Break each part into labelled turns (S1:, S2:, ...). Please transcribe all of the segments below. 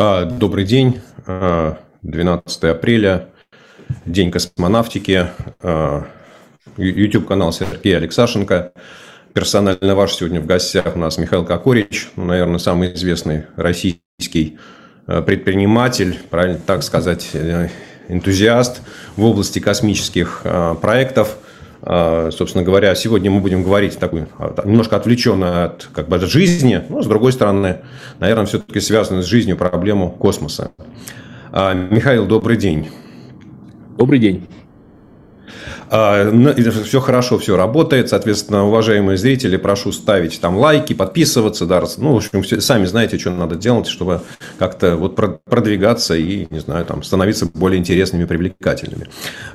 S1: А, добрый день. 12 а, апреля, День космонавтики. А, YouTube-канал Сергея Алексашенко. Персонально ваш сегодня в гостях у нас Михаил Кокорич, ну, наверное, самый известный российский предприниматель, правильно так сказать, э, энтузиаст в области космических проектов – а, собственно говоря, сегодня мы будем говорить такой, а, немножко отвлеченно от, как бы, от жизни, но, с другой стороны, наверное, все-таки связано с жизнью проблему космоса. А, Михаил, добрый день.
S2: Добрый день.
S1: Все хорошо, все работает. Соответственно, уважаемые зрители, прошу ставить там лайки, подписываться. Да, ну, в общем, все, сами знаете, что надо делать, чтобы как-то вот продвигаться и, не знаю, там, становиться более интересными, привлекательными.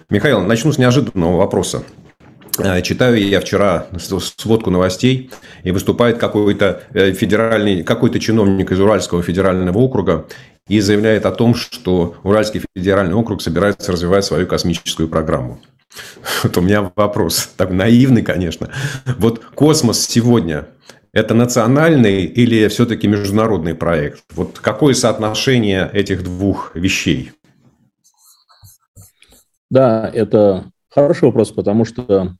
S1: Михаил, начну с неожиданного вопроса. Э, читаю я вчера сводку новостей, и выступает какой-то э, федеральный, какой-то чиновник из Уральского федерального округа и заявляет о том, что Уральский федеральный округ собирается развивать свою космическую программу. Вот у меня вопрос, так наивный, конечно. Вот космос сегодня – это национальный или все-таки международный проект? Вот какое соотношение этих двух вещей?
S2: Да, это хороший вопрос, потому что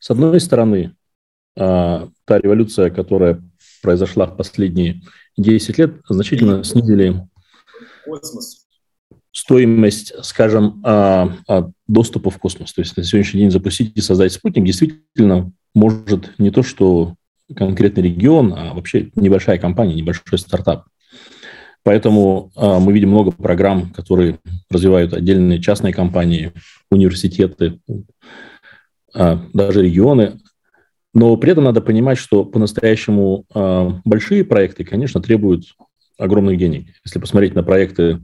S2: с одной стороны, а, та революция, которая произошла в последние 10 лет, значительно снизили стоимость, скажем, а, а, доступа в космос. То есть на сегодняшний день запустить и создать спутник действительно может не то, что конкретный регион, а вообще небольшая компания, небольшой стартап. Поэтому мы видим много программ, которые развивают отдельные частные компании, университеты, даже регионы. Но при этом надо понимать, что по-настоящему а, большие проекты, конечно, требуют огромных денег. Если посмотреть на проекты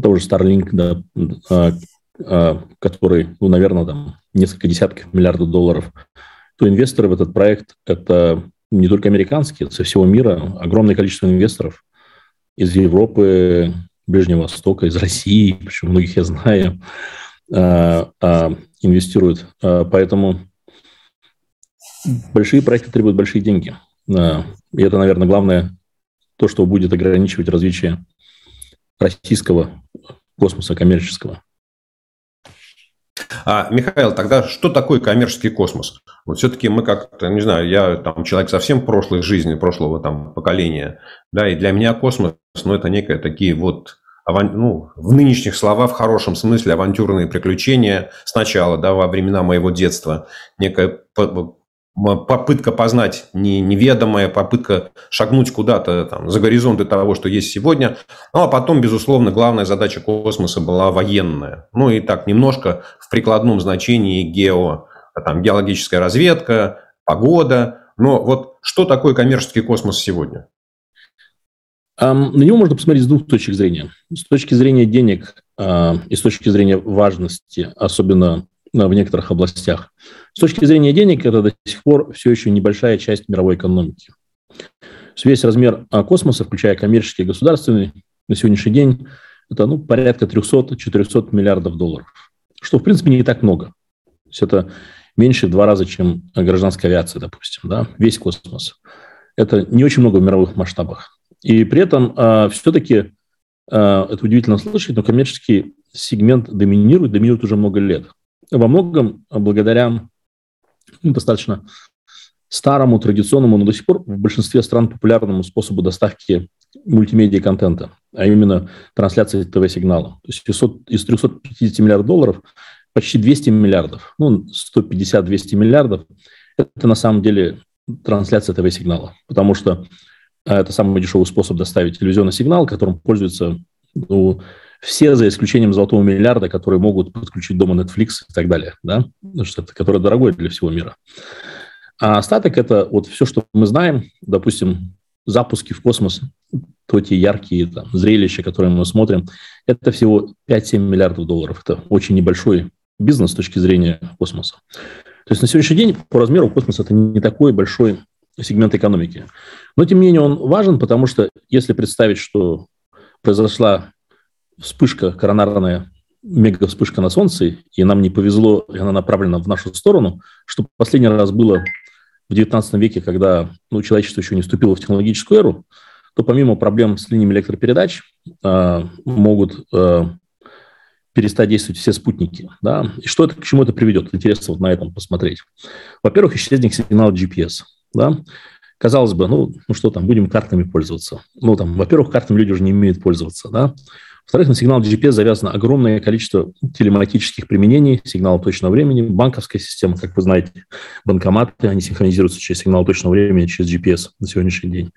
S2: того же Starlink, да, а, который, ну, наверное, там несколько десятков миллиардов долларов, то инвесторы в этот проект – это не только американские, со всего мира огромное количество инвесторов из Европы, Ближнего Востока, из России, причем многих я знаю, инвестируют. А, поэтому большие проекты требуют большие деньги. А, и это, наверное, главное, то, что будет ограничивать развитие российского космоса коммерческого.
S1: А, Михаил, тогда что такое коммерческий космос? Вот все-таки мы как-то, не знаю, я там человек совсем прошлой жизни, прошлого там поколения, да, и для меня космос, ну, это некое такие вот ну, в нынешних словах, в хорошем смысле, авантюрные приключения сначала, да, во времена моего детства, некая попытка познать неведомое, попытка шагнуть куда-то там, за горизонты того, что есть сегодня. Ну, а потом, безусловно, главная задача космоса была военная. Ну, и так немножко в прикладном значении гео, там, геологическая разведка, погода. Но вот что такое коммерческий космос сегодня?
S2: На него можно посмотреть с двух точек зрения. С точки зрения денег а, и с точки зрения важности, особенно в некоторых областях. С точки зрения денег, это до сих пор все еще небольшая часть мировой экономики. Весь размер а, космоса, включая коммерческий и государственный, на сегодняшний день это ну, порядка 300-400 миллиардов долларов, что, в принципе, не так много. То есть это меньше в два раза, чем гражданская авиация, допустим, да, весь космос. Это не очень много в мировых масштабах. И при этом а, все-таки, а, это удивительно слышать, но коммерческий сегмент доминирует, доминирует уже много лет. Во многом благодаря ну, достаточно старому, традиционному, но до сих пор в большинстве стран популярному способу доставки мультимедиа-контента, а именно трансляции ТВ-сигнала. То есть из 350 миллиардов долларов почти 200 миллиардов, ну, 150-200 миллиардов – это на самом деле трансляция ТВ-сигнала, потому что это самый дешевый способ доставить телевизионный сигнал, которым пользуются ну, все, за исключением золотого миллиарда, которые могут подключить дома Netflix и так далее, да, что это, которое дорогое для всего мира. А остаток – это вот все, что мы знаем, допустим, запуски в космос, то те яркие там, зрелища, которые мы смотрим, это всего 5-7 миллиардов долларов. Это очень небольшой бизнес с точки зрения космоса. То есть на сегодняшний день по размеру космос это не такой большой сегмент экономики. Но, тем не менее, он важен, потому что если представить, что произошла вспышка коронарная, мега вспышка на Солнце, и нам не повезло, и она направлена в нашу сторону, что последний раз было в XIX веке, когда ну, человечество еще не вступило в технологическую эру, то помимо проблем с линиями электропередач, могут перестать действовать все спутники. Да? И что это, к чему это приведет? Интересно вот на этом посмотреть. Во-первых, исчезнет сигнал GPS. Да? Казалось бы, ну, ну что там, будем картами пользоваться. Ну, там, во-первых, картами люди уже не умеют пользоваться. Да? Во-вторых, на сигнал GPS завязано огромное количество телематических применений, сигналов точного времени, банковская система, как вы знаете, банкоматы, они синхронизируются через сигнал точного времени, через GPS на сегодняшний день.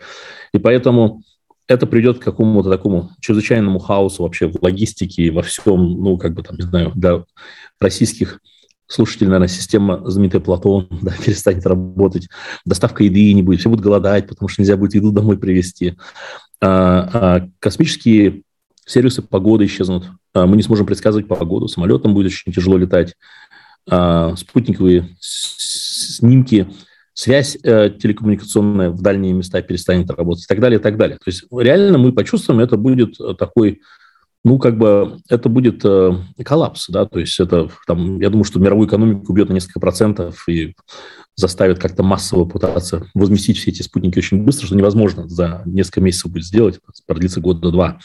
S2: И поэтому это придет к какому-то такому чрезвычайному хаосу вообще в логистике, во всем, ну, как бы там, не знаю, для российских слушателей, наверное, система знаменитая Платон да, перестанет работать, доставка еды не будет, все будут голодать, потому что нельзя будет еду домой привезти. А, а космические сервисы погоды исчезнут, а, мы не сможем предсказывать погоду, самолетам будет очень тяжело летать, а, спутниковые снимки связь э, телекоммуникационная в дальние места перестанет работать и так далее, и так далее. То есть реально мы почувствуем, это будет такой, ну, как бы, это будет э, коллапс, да, то есть это, там, я думаю, что мировую экономику убьет на несколько процентов и заставит как-то массово пытаться возместить все эти спутники очень быстро, что невозможно за несколько месяцев будет сделать, продлится год-два.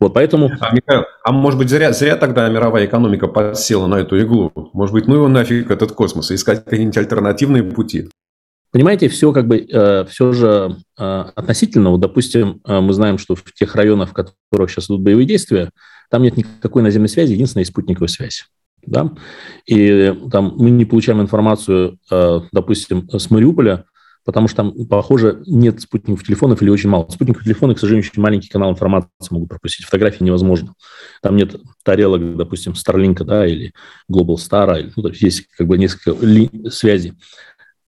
S2: Вот поэтому...
S1: А, Михаил, а может быть, зря, зря тогда мировая экономика подсела на эту иглу? Может быть, ну его нафиг этот космос, искать какие-нибудь альтернативные пути?
S2: Понимаете, все как бы, э, все же э, относительно. Вот, допустим, э, мы знаем, что в тех районах, в которых сейчас идут боевые действия, там нет никакой наземной связи, единственная спутниковая связь. Да? И там мы не получаем информацию, допустим, с Мариуполя, потому что там, похоже, нет спутниковых телефонов или очень мало. Спутниковые телефоны, к сожалению, очень маленький канал информации могут пропустить. Фотографии невозможно. Там нет тарелок, допустим, Starlink, да, или Global Star, или, ну, то есть есть как бы несколько ли- связей.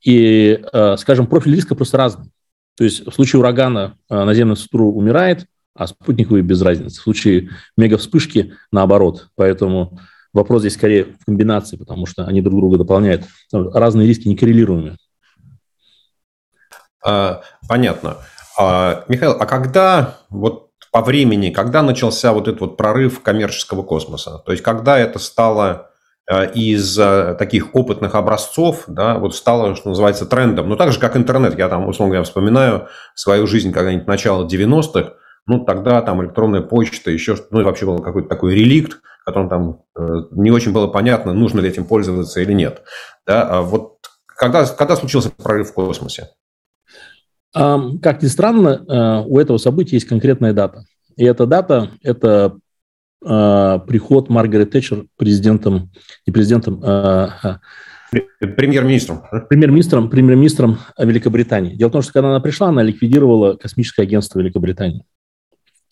S2: И, э, скажем, профиль риска просто разный. То есть в случае урагана э, наземная структура умирает, а спутниковые без разницы. В случае мега-вспышки наоборот. Поэтому вопрос здесь скорее в комбинации, потому что они друг друга дополняют. Разные риски некоррелируемые.
S1: А, понятно. А, Михаил, а когда вот по времени, когда начался вот этот вот прорыв коммерческого космоса? То есть когда это стало из э, таких опытных образцов, да, вот стало, что называется, трендом. Ну, так же, как интернет. Я там, условно говоря, вспоминаю свою жизнь когда-нибудь начала 90-х, ну, тогда там электронная почта, еще, ну, и вообще был какой-то такой реликт, которым там э, не очень было понятно, нужно ли этим пользоваться или нет. Да, а вот когда, когда случился прорыв в космосе?
S2: Как ни странно, у этого события есть конкретная дата. И эта дата – это э, приход Маргарет Тэтчер президентом, не президентом, а,
S1: Премьер-министром.
S2: Премьер-министром, премьер-министром Великобритании. Дело в том, что когда она пришла, она ликвидировала космическое агентство Великобритании.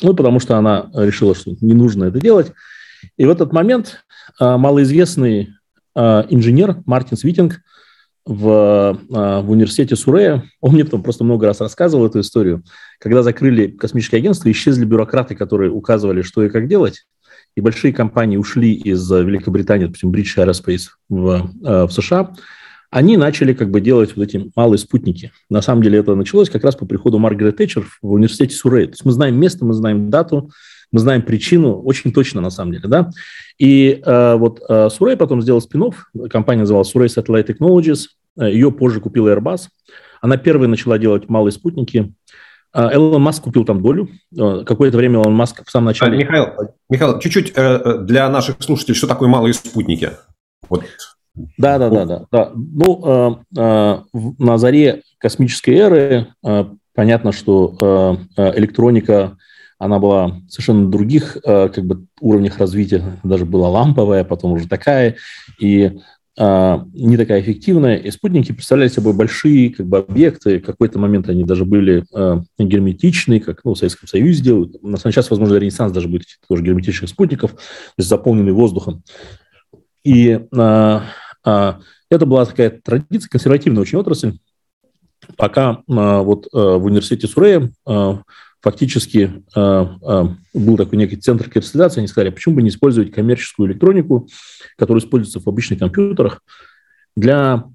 S2: Ну, потому что она решила, что не нужно это делать. И в этот момент а, малоизвестный а, инженер Мартин Свитинг в, в университете Сурея, он мне потом просто много раз рассказывал эту историю, когда закрыли космическое агентство, исчезли бюрократы, которые указывали, что и как делать, и большие компании ушли из э, Великобритании, допустим, British Aerospace в, э, в США, они начали как бы делать вот эти малые спутники. На самом деле это началось как раз по приходу Маргарет Тэтчер в университете Суррей. То есть мы знаем место, мы знаем дату, мы знаем причину очень точно на самом деле, да. И э, вот э, Суррей потом сделал спин компания называлась Surrey Satellite Technologies, э, ее позже купил Airbus. Она первой начала делать малые спутники, Элон Маск купил там долю. А, какое-то время Элон Маск в самом начале...
S1: Михаил, Михаил чуть-чуть э, э, для наших слушателей, что такое малые спутники?
S2: Вот. Да, да, да, да, да. Ну, э, на заре космической эры понятно, что электроника, она была совершенно других как бы уровнях развития, даже была ламповая, потом уже такая, и а, не такая эффективная, и спутники представляли собой большие как бы, объекты. В какой-то момент они даже были э, герметичные, как ну, в Советском Союзе делают. На сейчас, возможно, ренессанс даже будет тоже герметичных спутников, то есть заполненный воздухом. И э, э, это была такая традиция, консервативная очень отрасль, пока э, вот э, в университете Сурея э, фактически э, э, был такой некий центр кристаллизации, они сказали, почему бы не использовать коммерческую электронику, которая используется в обычных компьютерах, для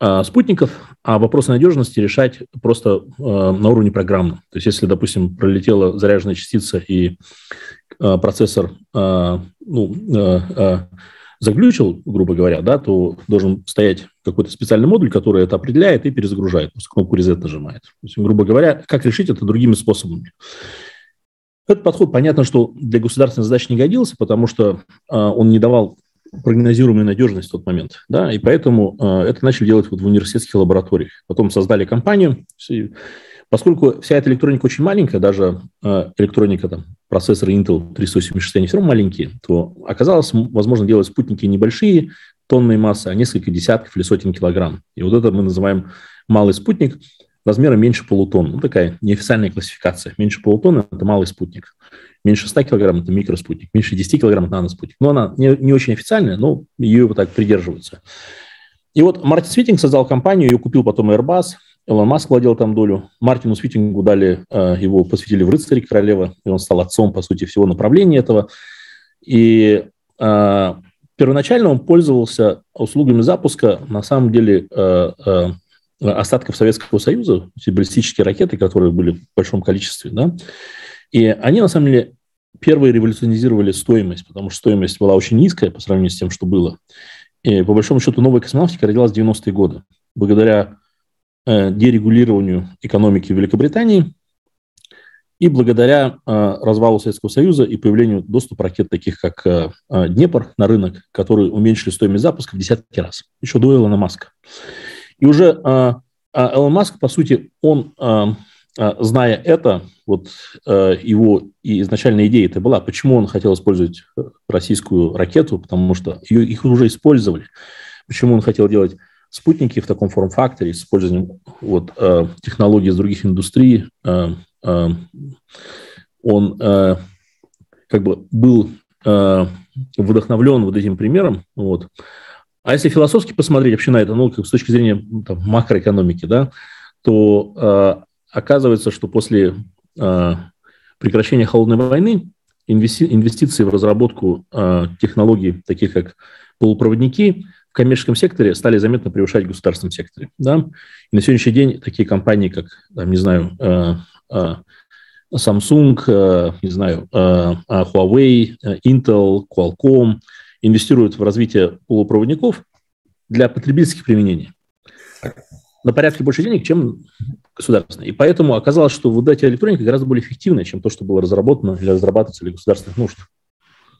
S2: э, спутников, а вопросы надежности решать просто на уровне программы. То есть если, допустим, пролетела заряженная частица и процессор ну, заглючил, грубо говоря, да, то должен стоять какой-то специальный модуль, который это определяет и перезагружает, просто кнопку reset нажимает. То есть, грубо говоря, как решить это другими способами. Этот подход, понятно, что для государственной задачи не годился, потому что э, он не давал прогнозируемую надежность в тот момент. Да, и поэтому э, это начали делать вот в университетских лабораториях. Потом создали компанию. Поскольку вся эта электроника очень маленькая, даже э, электроника, там, процессоры Intel 386, они все равно маленькие, то оказалось возможно делать спутники небольшие, тонной массы, а несколько десятков или сотен килограмм. И вот это мы называем малый спутник размером меньше полутонны. Ну, такая неофициальная классификация. Меньше полутонны – это малый спутник. Меньше 100 килограмм – это микроспутник. Меньше 10 килограмм – это наноспутник. Но она не, не очень официальная, но ее вот так придерживаются. И вот Мартин Свитинг создал компанию, ее купил потом Airbus, Илон Маск владел там долю. Мартину Свитингу дали, э, его посвятили в рыцаре королевы, и он стал отцом, по сути, всего направления этого. И э, первоначально он пользовался услугами запуска, на самом деле, э, э, остатков Советского Союза, баллистические ракеты, которые были в большом количестве, да, и они, на самом деле, первые революционизировали стоимость, потому что стоимость была очень низкая по сравнению с тем, что было. И, по большому счету, новая космонавтика родилась в 90-е годы. Благодаря дерегулированию экономики Великобритании и благодаря э, развалу Советского Союза и появлению доступа ракет, таких как э, э Днепр, на рынок, которые уменьшили стоимость запуска в десятки раз, еще до Илона Маска. И уже э, Элон Маск, по сути, он, э, э, зная это, вот э, его и изначальная идея это была, почему он хотел использовать российскую ракету, потому что ее, их уже использовали. Почему он хотел делать спутники в таком форм-факторе с использованием вот, э, технологий из других индустрий. Э, э, он э, как бы был э, вдохновлен вот этим примером. Вот. А если философски посмотреть вообще на это, ну, как с точки зрения там, макроэкономики, да, то э, оказывается, что после э, прекращения холодной войны инвести, инвестиции в разработку э, технологий, таких как полупроводники, в коммерческом секторе стали заметно превышать в государственном секторе. Да? И на сегодняшний день такие компании, как, там, не знаю, э, э, Samsung, э, не знаю, Huawei, Intel, Qualcomm – инвестируют в развитие полупроводников для потребительских применений на порядке больше денег, чем государственные. И поэтому оказалось, что вот эти электроника гораздо более эффективная, чем то, что было разработано для разрабатывателей для государственных нужд.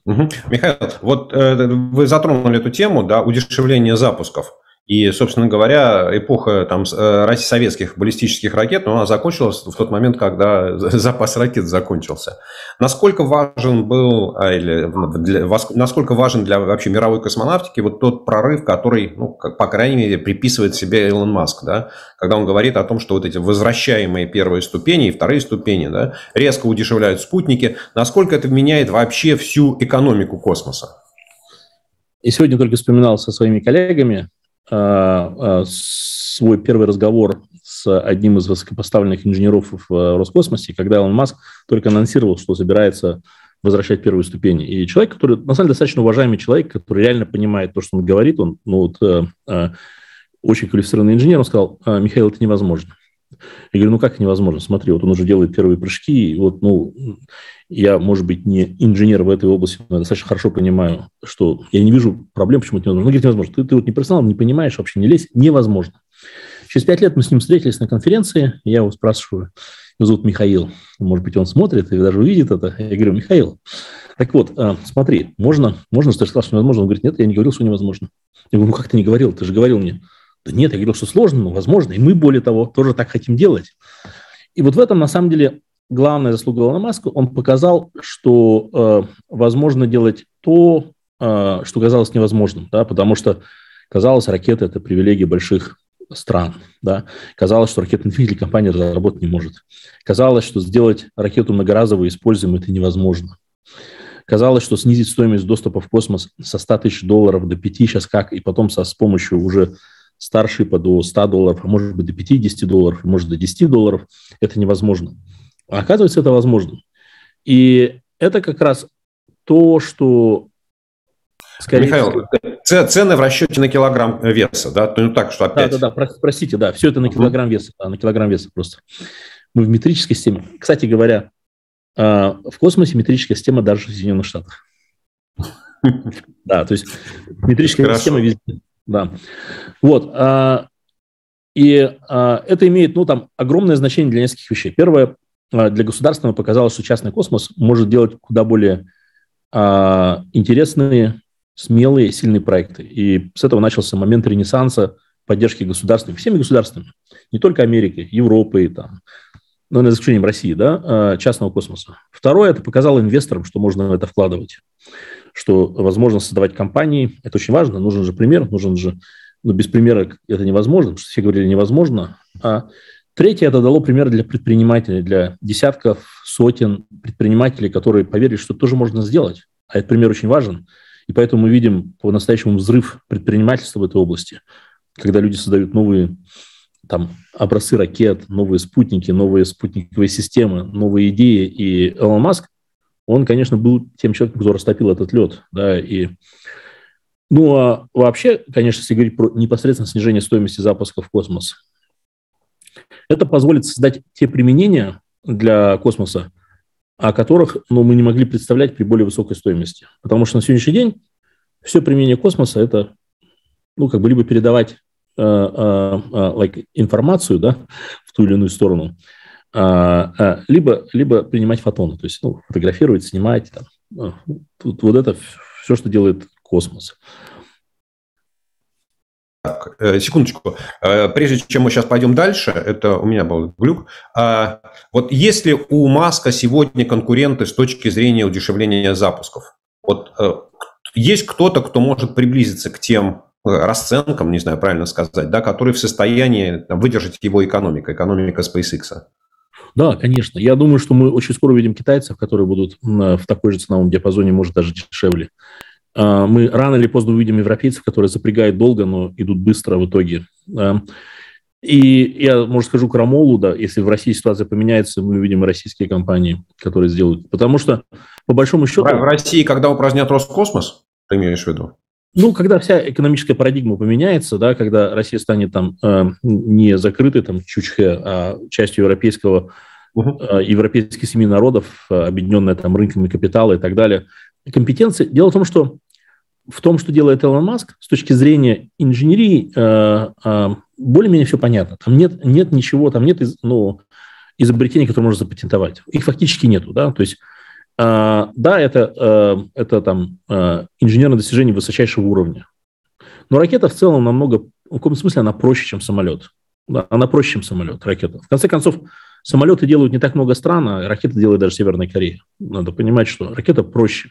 S1: Угу. Михаил, вот э, вы затронули эту тему, да, удешевление запусков. И, собственно говоря, эпоха там, э, советских баллистических ракет, ну, она закончилась в тот момент, когда запас ракет закончился. Насколько важен был, а, или для, насколько важен для вообще мировой космонавтики вот тот прорыв, который, ну, как, по крайней мере, приписывает себе Илон Маск, да, когда он говорит о том, что вот эти возвращаемые первые ступени и вторые ступени да, резко удешевляют спутники, насколько это меняет вообще всю экономику космоса?
S2: И сегодня только вспоминал со своими коллегами, свой первый разговор с одним из высокопоставленных инженеров в э, Роскосмосе, когда Илон Маск только анонсировал, что собирается возвращать первую ступень. И человек, который, на самом деле, достаточно уважаемый человек, который реально понимает то, что он говорит, он ну, вот, э, э, очень квалифицированный инженер, он сказал, «А, Михаил, это невозможно. Я говорю, ну как невозможно? Смотри, вот он уже делает первые прыжки, и вот, ну, я, может быть, не инженер в этой области, но я достаточно хорошо понимаю, что я не вижу проблем, почему это невозможно. Ну, говорит, невозможно. Ты, ты вот не профессионал, не понимаешь, вообще не лезь. Невозможно. Через пять лет мы с ним встретились на конференции, я его спрашиваю, его зовут Михаил, может быть, он смотрит и даже увидит это. Я говорю, Михаил, так вот, а, смотри, можно, можно, что я сказал, что невозможно? Он говорит, нет, я не говорил, что невозможно. Я говорю, ну как ты не говорил? Ты же говорил мне. Да нет, я говорил, что сложно, но возможно. И мы, более того, тоже так хотим делать. И вот в этом, на самом деле, главная заслуга Илона Маска. Он показал, что э, возможно делать то, э, что казалось невозможным. Да, потому что казалось, ракеты – это привилегия больших стран. Да? Казалось, что ракетный двигатель компания разработать не может. Казалось, что сделать ракету многоразово используемой – это невозможно. Казалось, что снизить стоимость доступа в космос со 100 тысяч долларов до 5 сейчас как, и потом со, с помощью уже старшипа до 100 долларов, а может быть до 50 долларов, может до 10 долларов, это невозможно. А оказывается, это возможно. И это как раз то, что
S1: Скорее Михаил, всего... цены в расчете на килограмм веса, да? Ну так, что опять...
S2: Да, да, да, простите, да, все это на килограмм веса, да, на килограмм веса просто. Мы в метрической системе. Кстати говоря, а, в космосе метрическая система даже в Соединенных Штатах. Да, то есть метрическая система везде. Да. Вот. А, и это имеет, ну, там, огромное значение для нескольких вещей. Первое, для государственного показалось, что частный космос может делать куда более интересные, смелые, сильные проекты. И с этого начался момент ренессанса поддержки государственных, всеми государствами, не только Америки, Европы, там, ну, на исключением России, да, частного космоса. Второе, это показало инвесторам, что можно в это вкладывать, что возможно создавать компании. Это очень важно, нужен же пример, нужен же, ну, без примера это невозможно, потому что все говорили невозможно. А третье, это дало пример для предпринимателей, для десятков, сотен предпринимателей, которые поверили, что тоже можно сделать. А этот пример очень важен. И поэтому мы видим по-настоящему взрыв предпринимательства в этой области, когда люди создают новые там, образцы ракет, новые спутники, новые спутниковые системы, новые идеи. И Элон Маск, он, конечно, был тем человеком, кто растопил этот лед. Да, и ну, а вообще, конечно, если говорить про непосредственно снижение стоимости запуска в космос, это позволит создать те применения для космоса, о которых ну, мы не могли представлять при более высокой стоимости. Потому что на сегодняшний день все применение космоса – это ну, как бы либо передавать э, э, э, like, информацию да, в ту или иную сторону, либо, либо принимать фотоны, то есть ну, фотографировать, снимать. Там. Тут, вот это все, что делает космос.
S1: Так, э, секундочку. Э, прежде чем мы сейчас пойдем дальше, это у меня был глюк. А, вот если у Маска сегодня конкуренты с точки зрения удешевления запусков, вот э, есть кто-то, кто может приблизиться к тем расценкам, не знаю, правильно сказать, да, которые в состоянии выдержать его экономика, экономика SpaceX?
S2: Да, конечно. Я думаю, что мы очень скоро увидим китайцев, которые будут в такой же ценовом диапазоне, может, даже дешевле. А, мы рано или поздно увидим европейцев, которые запрягают долго, но идут быстро в итоге. И я, может, скажу крамолу, да, если в России ситуация поменяется, мы увидим российские компании, которые сделают. Потому что, по большому счету...
S1: В России, когда упразднят Роскосмос, ты имеешь в виду?
S2: Ну, когда вся экономическая парадигма поменяется, да, когда Россия станет там э, не закрытой там чучхе, а частью европейского, э, европейских семи народов, э, объединенная там рынками капитала и так далее, компетенции. Дело в том, что в том, что делает Илон Маск, с точки зрения инженерии, э, э, более-менее все понятно. Там нет, нет ничего, там нет ну, изобретений, которые можно запатентовать. Их фактически нету. Да? То есть, да, это, это там инженерное достижение высочайшего уровня. Но ракета в целом намного, в каком смысле она проще, чем самолет. Да, она проще, чем самолет, ракета. В конце концов, самолеты делают не так много стран, а ракеты делает даже Северная Корея. Надо понимать, что ракета проще.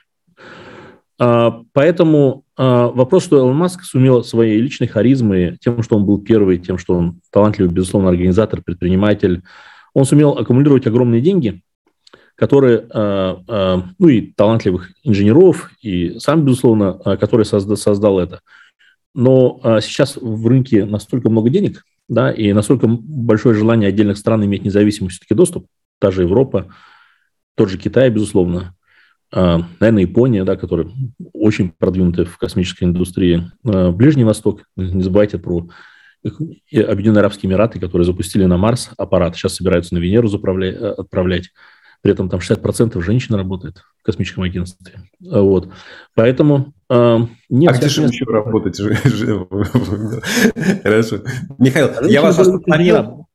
S2: А, поэтому а, вопрос, что Элон Маск сумел своей личной харизмой, тем, что он был первый, тем, что он талантливый, безусловно, организатор, предприниматель, он сумел аккумулировать огромные деньги, которые, а, ну и талантливых инженеров, и сам, безусловно, который создал это. Но сейчас в рынке настолько много денег, да, и настолько большое желание отдельных стран иметь независимый все-таки доступ, та же Европа, тот же Китай, безусловно, наверное, Япония, да, которая очень продвинутая в космической индустрии, Ближний Восток, не забывайте про Объединенные Арабские Эмираты, которые запустили на Марс аппарат, сейчас собираются на Венеру отправлять. При этом там 60% женщин работает в космическом агентстве. Вот. Поэтому...
S1: Э, нет, а где же еще работать? Хорошо. Михаил, я вас остановил.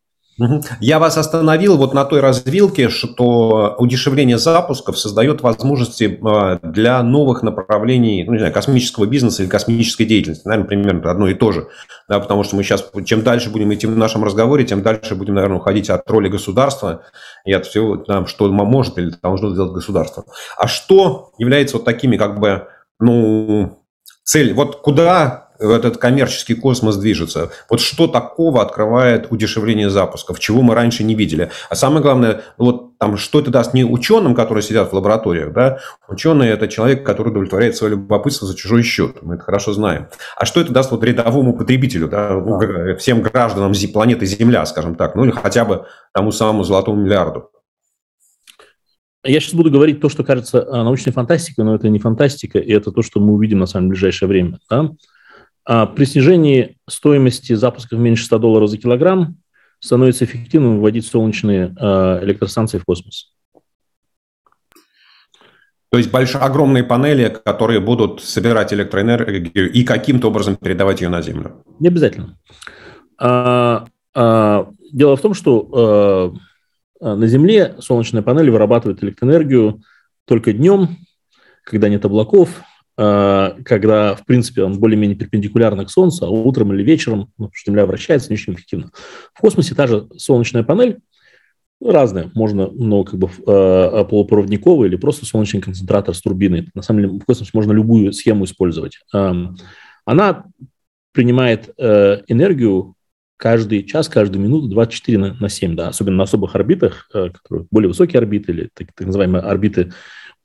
S1: Я вас остановил вот на той развилке, что удешевление запусков создает возможности а, для новых направлений, ну, не знаю, космического бизнеса или космической деятельности. Наверное, примерно одно и то же. Да, потому что мы сейчас, чем дальше будем идти в нашем разговоре, тем дальше будем, наверное, уходить от роли государства и от всего, что может или должно сделать государство. А что является вот такими, как бы, ну, цель, вот куда в этот коммерческий космос движется. Вот что такого открывает удешевление запусков, чего мы раньше не видели. А самое главное, вот там, что это даст не ученым, которые сидят в лабораториях, да, ученый – это человек, который удовлетворяет свое любопытство за чужой счет, мы это хорошо знаем. А что это даст вот рядовому потребителю, да, ну, всем гражданам планеты Земля, скажем так, ну или хотя бы тому самому золотому миллиарду?
S2: Я сейчас буду говорить то, что кажется а, научной фантастикой, но это не фантастика, и это то, что мы увидим на самом ближайшее время. Да? А при снижении стоимости запусков меньше 100 долларов за килограмм становится эффективным выводить солнечные а, электростанции в космос.
S1: То есть большие, огромные панели, которые будут собирать электроэнергию и каким-то образом передавать ее на Землю?
S2: Не обязательно. А, а, дело в том, что а, На Земле солнечная панель вырабатывает электроэнергию только днем, когда нет облаков, когда, в принципе, он более-менее перпендикулярно к Солнцу, а утром или вечером, ну, Земля вращается, не очень эффективно. В космосе та же солнечная панель разные. Можно, ну, как бы э, полупроводниковый или просто солнечный концентратор с турбиной. На самом деле в космосе можно любую схему использовать. Эм, она принимает э, энергию каждый час, каждую минуту 24 на, на 7, да, особенно на особых орбитах, э, которые более высокие орбиты или так, так называемые орбиты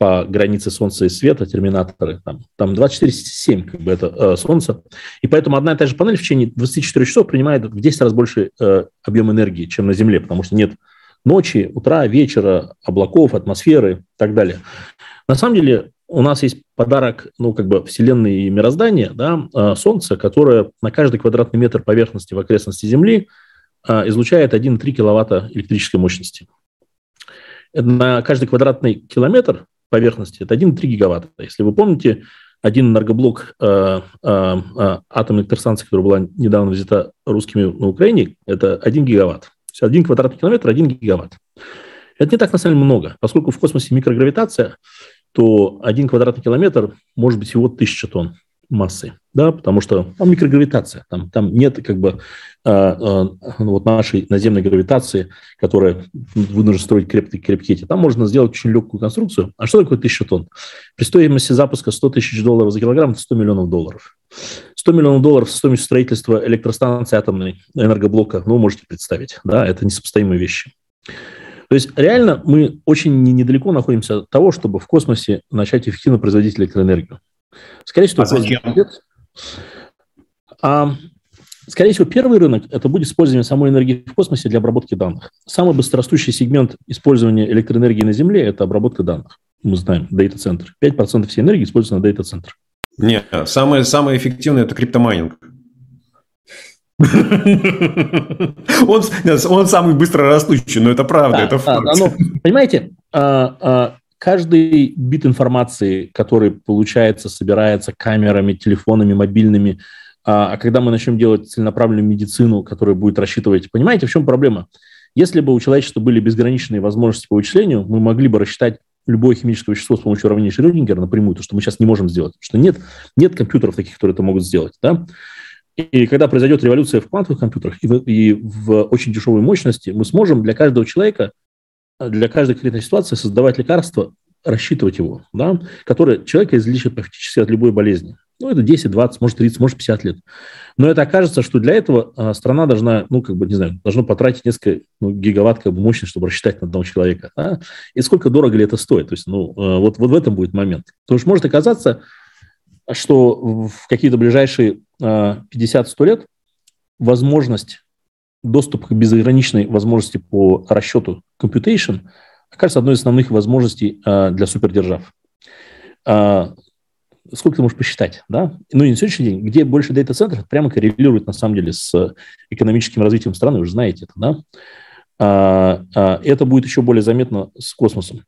S2: по границе Солнца и света, терминаторы, там, там 24-7 как бы это э, Солнце. И поэтому одна и та же панель в течение 24 часов принимает в 10 раз больше э, объем энергии, чем на Земле, потому что нет ночи, утра, вечера, облаков, атмосферы и так далее. На самом деле у нас есть подарок, ну, как бы Вселенной и мироздания, да, а, Солнце, которое на каждый квадратный метр поверхности в окрестности Земли а, излучает 1,3 киловатта электрической мощности. На каждый квадратный километр поверхности это 1,3 гигаватта. Если вы помните, один энергоблок э, э, э, атомной электростанции, которая была недавно взята русскими на Украине, это 1 гигаватт один квадратный километр – один гигаватт. Это не так на самом деле много. Поскольку в космосе микрогравитация, то один квадратный километр может быть всего тысяча тонн массы, да, потому что там микрогравитация, там, там нет как бы э, э, вот нашей наземной гравитации, которая вынуждена строить крепкие крепкие. Там можно сделать очень легкую конструкцию. А что такое тысяча тонн? При стоимости запуска 100 тысяч долларов за килограмм – это 100 миллионов долларов. 100 миллионов долларов стоимость строительства электростанции атомной энергоблока, ну, можете представить, да, это несопоставимые вещи. То есть реально мы очень недалеко находимся от того, чтобы в космосе начать эффективно производить электроэнергию. Скорее всего, а зачем? А, скорее всего, первый рынок – это будет использование самой энергии в космосе для обработки данных. Самый быстрорастущий сегмент использования электроэнергии на Земле – это обработка данных. Мы знаем, дата-центр. 5% всей энергии используется на дата-центр.
S1: Нет, самое, самое эффективное – это криптомайнинг. Он, он самый быстро растущий, но это правда, да, это факт. Да,
S2: но, понимаете, а, а, каждый бит информации, который получается, собирается камерами, телефонами, мобильными, а, а когда мы начнем делать целенаправленную медицину, которая будет рассчитывать, понимаете, в чем проблема? Если бы у человечества были безграничные возможности по вычислению, мы могли бы рассчитать любое химическое вещество с помощью уравнения Шрёдингера напрямую, то, что мы сейчас не можем сделать, потому что нет, нет компьютеров таких, которые это могут сделать. Да? И когда произойдет революция в квантовых компьютерах и в, и в очень дешевой мощности, мы сможем для каждого человека, для каждой конкретной ситуации создавать лекарство, рассчитывать его, да, которое человека излечит практически от любой болезни. Ну, это 10, 20, может 30, может 50 лет. Но это окажется, что для этого а, страна должна, ну, как бы, не знаю, должна потратить несколько ну, гигаватт как бы, мощности, чтобы рассчитать на одного человека. Да? И сколько дорого ли это стоит? То есть, ну, а, вот, вот в этом будет момент. Потому что может оказаться, что в какие-то ближайшие 50-100 а, лет возможность доступ к безграничной возможности по расчету computation окажется одной из основных возможностей для супердержав сколько ты можешь посчитать, да? Ну, и на сегодняшний день, где больше дата-центров, прямо коррелирует, на самом деле, с экономическим развитием страны, вы же знаете это, да? А, а, это будет еще более заметно с космосом.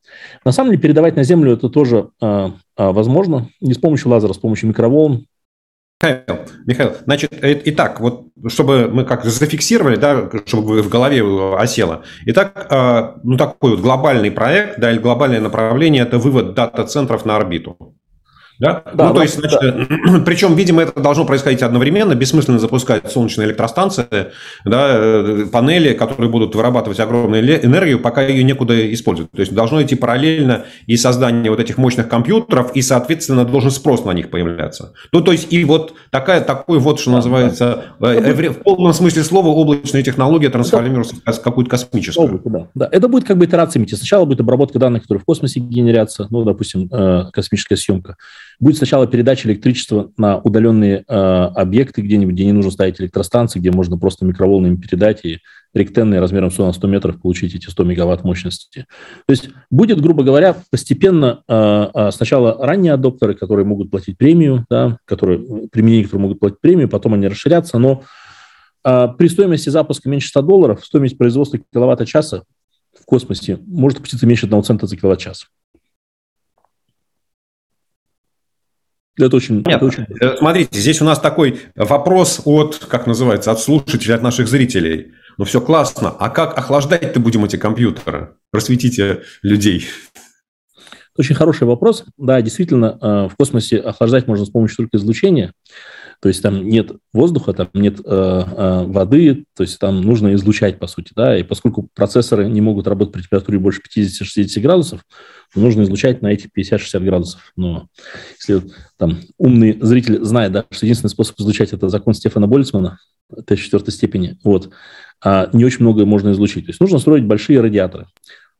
S2: На самом деле, передавать на Землю это тоже а, а, возможно, не с помощью лазера, с помощью микроволн,
S1: Михаил, Михаил, значит, э, итак, вот чтобы мы как зафиксировали, да, чтобы в голове осело. Итак, а, ну такой вот глобальный проект, да, или глобальное направление – это вывод дата-центров на орбиту. Да? Да, ну, то есть, значит, да. причем, видимо, это должно происходить одновременно, бессмысленно запускать солнечные электростанции, да, э, панели, которые будут вырабатывать огромную энергию, пока ее некуда использовать. То есть, должно идти параллельно и создание вот этих мощных компьютеров, и, соответственно, должен спрос на них появляться. Ну, то есть, и вот такая, такой вот, что называется, да. Э, в полном смысле слова, облачная технология трансформируется в какую-то космическую.
S2: Да. да, это будет как бы итерациями. Сначала будет обработка данных, которые в космосе генерятся, ну, допустим, э, космическая съемка. Будет сначала передача электричества на удаленные э, объекты где-нибудь, где не нужно ставить электростанции, где можно просто микроволнами передать и ректенные размером 100 на 100 метров получить эти 100 мегаватт мощности. То есть будет, грубо говоря, постепенно э, э, сначала ранние адоптеры, которые могут платить премию, да, которые, применение которые могут платить премию, потом они расширятся, но э, при стоимости запуска меньше 100 долларов стоимость производства киловатта-часа в космосе может опуститься меньше 1 цента за киловатт-час.
S1: Это очень, Нет, это очень... Смотрите, здесь у нас такой вопрос от, как называется, от слушателей, от наших зрителей. ну все классно, а как охлаждать-то будем эти компьютеры? Просветите людей.
S2: Очень хороший вопрос. Да, действительно, э, в космосе охлаждать можно с помощью только излучения. То есть там нет воздуха, там нет э, э, воды, то есть там нужно излучать, по сути. Да? И поскольку процессоры не могут работать при температуре больше 50-60 градусов, нужно излучать на эти 50-60 градусов. Но если там умный зритель знает, да, что единственный способ излучать – это закон Стефана Больцмана, Т4 степени, вот, а не очень много можно излучить. То есть нужно строить большие радиаторы.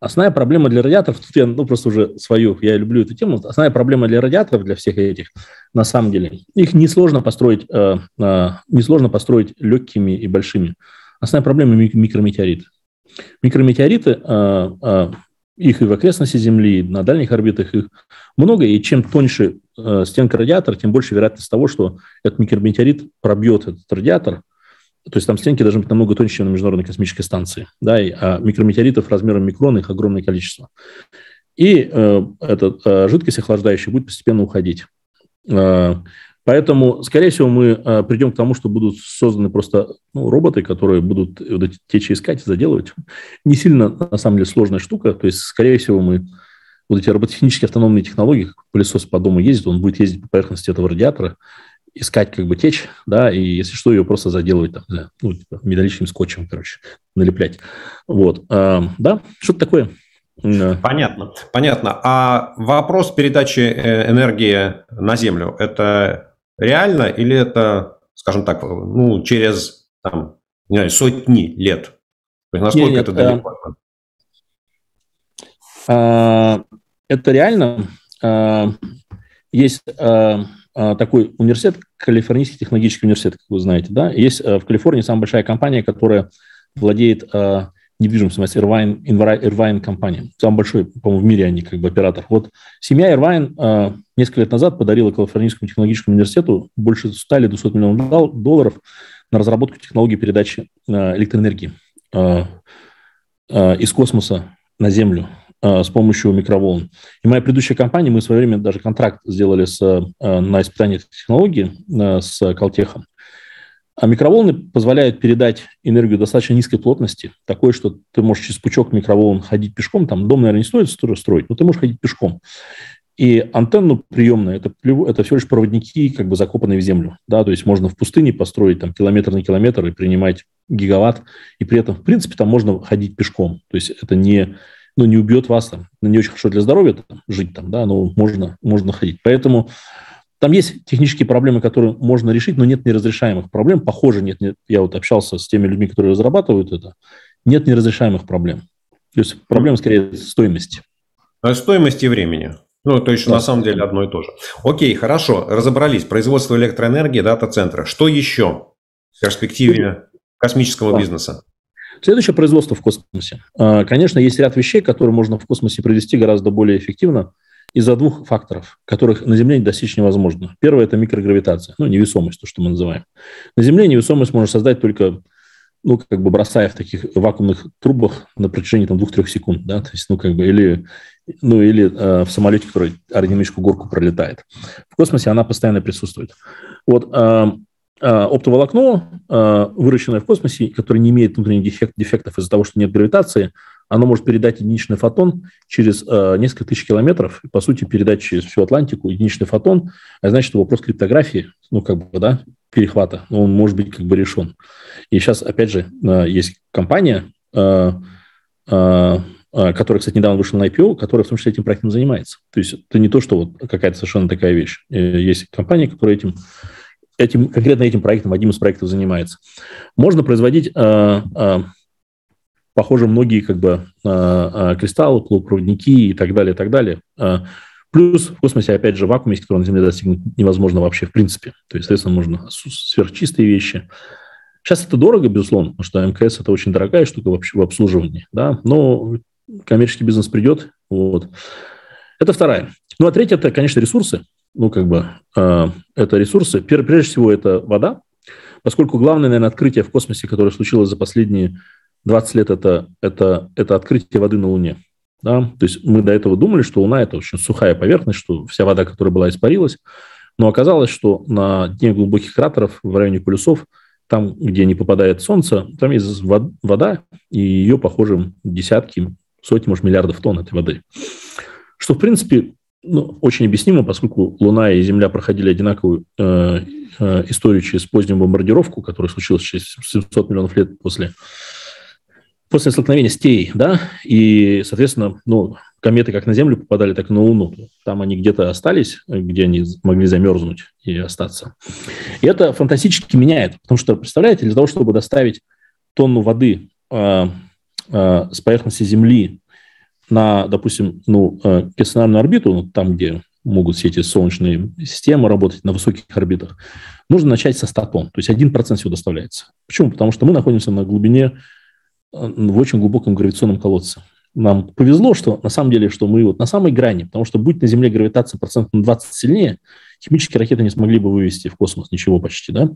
S2: Основная проблема для радиаторов, тут я ну, просто уже свою, я люблю эту тему, основная проблема для радиаторов, для всех этих, на самом деле, их несложно построить, э, э, несложно построить легкими и большими. Основная проблема – микрометеориты. Микрометеориты, э, э, их и в окрестности Земли, и на дальних орбитах их много, и чем тоньше э, стенка радиатора, тем больше вероятность того, что этот микрометеорит пробьет этот радиатор – то есть там стенки должны быть намного тоньше, чем на Международной космической станции. Да, и, а микрометеоритов размером микрона их огромное количество. И э, эта э, жидкость охлаждающая будет постепенно уходить. Э, поэтому, скорее всего, мы э, придем к тому, что будут созданы просто ну, роботы, которые будут вот эти течи искать и заделывать. Не сильно, на самом деле, сложная штука. То есть, скорее всего, мы вот эти роботехнические автономные технологии, как пылесос по дому ездит, он будет ездить по поверхности этого радиатора, искать как бы течь, да, и если что, ее просто заделывать там, да, ну, типа, металлическим скотчем, короче, налеплять. Вот, а, да, что-то такое.
S1: Понятно, понятно. А вопрос передачи э, энергии на Землю, это реально или это, скажем так, ну, через там, не знаю, сотни лет? То есть насколько нет, это далеко?
S2: А, это реально. А, есть а, а, такой университет, Калифорнийский технологический университет, как вы знаете, да, есть э, в Калифорнии самая большая компания, которая владеет э, недвижимостью, Irvine, Irvine компания. Самый большой, по-моему, в мире они как бы оператор. Вот семья Irvine э, несколько лет назад подарила Калифорнийскому технологическому университету больше 100 или 200 миллионов долларов на разработку технологий передачи электроэнергии из космоса на Землю. Э, с помощью микроволн. И моя предыдущая компания, мы в свое время даже контракт сделали с, э, на испытание технологии э, с Калтехом. А микроволны позволяют передать энергию достаточно низкой плотности, такой, что ты можешь через пучок микроволн ходить пешком, там дом, наверное, не стоит строить, но ты можешь ходить пешком. И антенну приемную это, это всего лишь проводники, как бы закопанные в землю. Да? То есть можно в пустыне построить там, километр на километр и принимать гигаватт, и при этом, в принципе, там можно ходить пешком. То есть это не ну, не убьет вас, там, ну, не очень хорошо для здоровья там, жить там, да, но можно, можно ходить. Поэтому там есть технические проблемы, которые можно решить, но нет неразрешаемых проблем. Похоже, нет, нет, я вот общался с теми людьми, которые разрабатывают это, нет неразрешаемых проблем. То есть проблема скорее стоимости.
S1: А стоимости времени. Ну, то есть, да. на самом деле, одно и то же. Окей, хорошо, разобрались. Производство электроэнергии, дата-центра. Что еще в перспективе космического да. бизнеса?
S2: Следующее производство в космосе. А, конечно, есть ряд вещей, которые можно в космосе провести гораздо более эффективно из-за двух факторов, которых на Земле достичь невозможно. Первое – это микрогравитация, ну, невесомость, то, что мы называем. На Земле невесомость можно создать только ну, как бы бросая в таких вакуумных трубах на протяжении там двух-трех секунд, да, то есть, ну, как бы, или, ну, или э, в самолете, который аэродинамическую горку пролетает. В космосе она постоянно присутствует. Вот, э, оптоволокно, э, выращенное в космосе, которое не имеет внутренних дефект, дефектов из-за того, что нет гравитации, оно может передать единичный фотон через э, несколько тысяч километров, по сути, передать через всю Атлантику единичный фотон, а значит, вопрос криптографии, ну, как бы, да, перехвата, он может быть как бы решен. И сейчас, опять же, есть компания, которая, кстати, недавно вышла на IPO, которая в том числе этим проектом занимается. То есть это не то, что вот какая-то совершенно такая вещь. Есть компания, которая этим этим, конкретно этим проектом, одним из проектов занимается. Можно производить, э, э, похоже, многие как бы э, кристаллы, полупроводники и так далее, и так далее. Плюс в космосе, опять же, вакуум есть, который на Земле достигнуть невозможно вообще в принципе. То есть, соответственно, можно сверхчистые вещи. Сейчас это дорого, безусловно, потому что МКС – это очень дорогая штука вообще в обслуживании, да, но коммерческий бизнес придет. Вот. Это вторая. Ну, а третья – это, конечно, ресурсы ну, как бы, э, это ресурсы. Прежде всего, это вода, поскольку главное, наверное, открытие в космосе, которое случилось за последние 20 лет, это, это, это открытие воды на Луне. Да? То есть мы до этого думали, что Луна – это очень сухая поверхность, что вся вода, которая была, испарилась. Но оказалось, что на дне глубоких кратеров в районе полюсов там, где не попадает солнце, там есть вода, и ее, похоже, десятки, сотни, может, миллиардов тонн этой воды. Что, в принципе, ну, очень объяснимо, поскольку Луна и Земля проходили одинаковую э, э, историю через позднюю бомбардировку, которая случилась через 700 миллионов лет после, после столкновения с Теей, да, и, соответственно, ну, кометы как на Землю попадали, так и на Луну. Там они где-то остались, где они могли замерзнуть и остаться. И это фантастически меняет, потому что, представляете, для того, чтобы доставить тонну воды э, э, с поверхности Земли на, допустим, ну, э, геостационарную орбиту, ну, там, где могут все эти солнечные системы работать на высоких орбитах, нужно начать со 100 тонн. То есть 1% всего доставляется. Почему? Потому что мы находимся на глубине, э, в очень глубоком гравитационном колодце. Нам повезло, что на самом деле, что мы вот на самой грани, потому что будь на Земле гравитация процентов на 20 сильнее, химические ракеты не смогли бы вывести в космос ничего почти, да?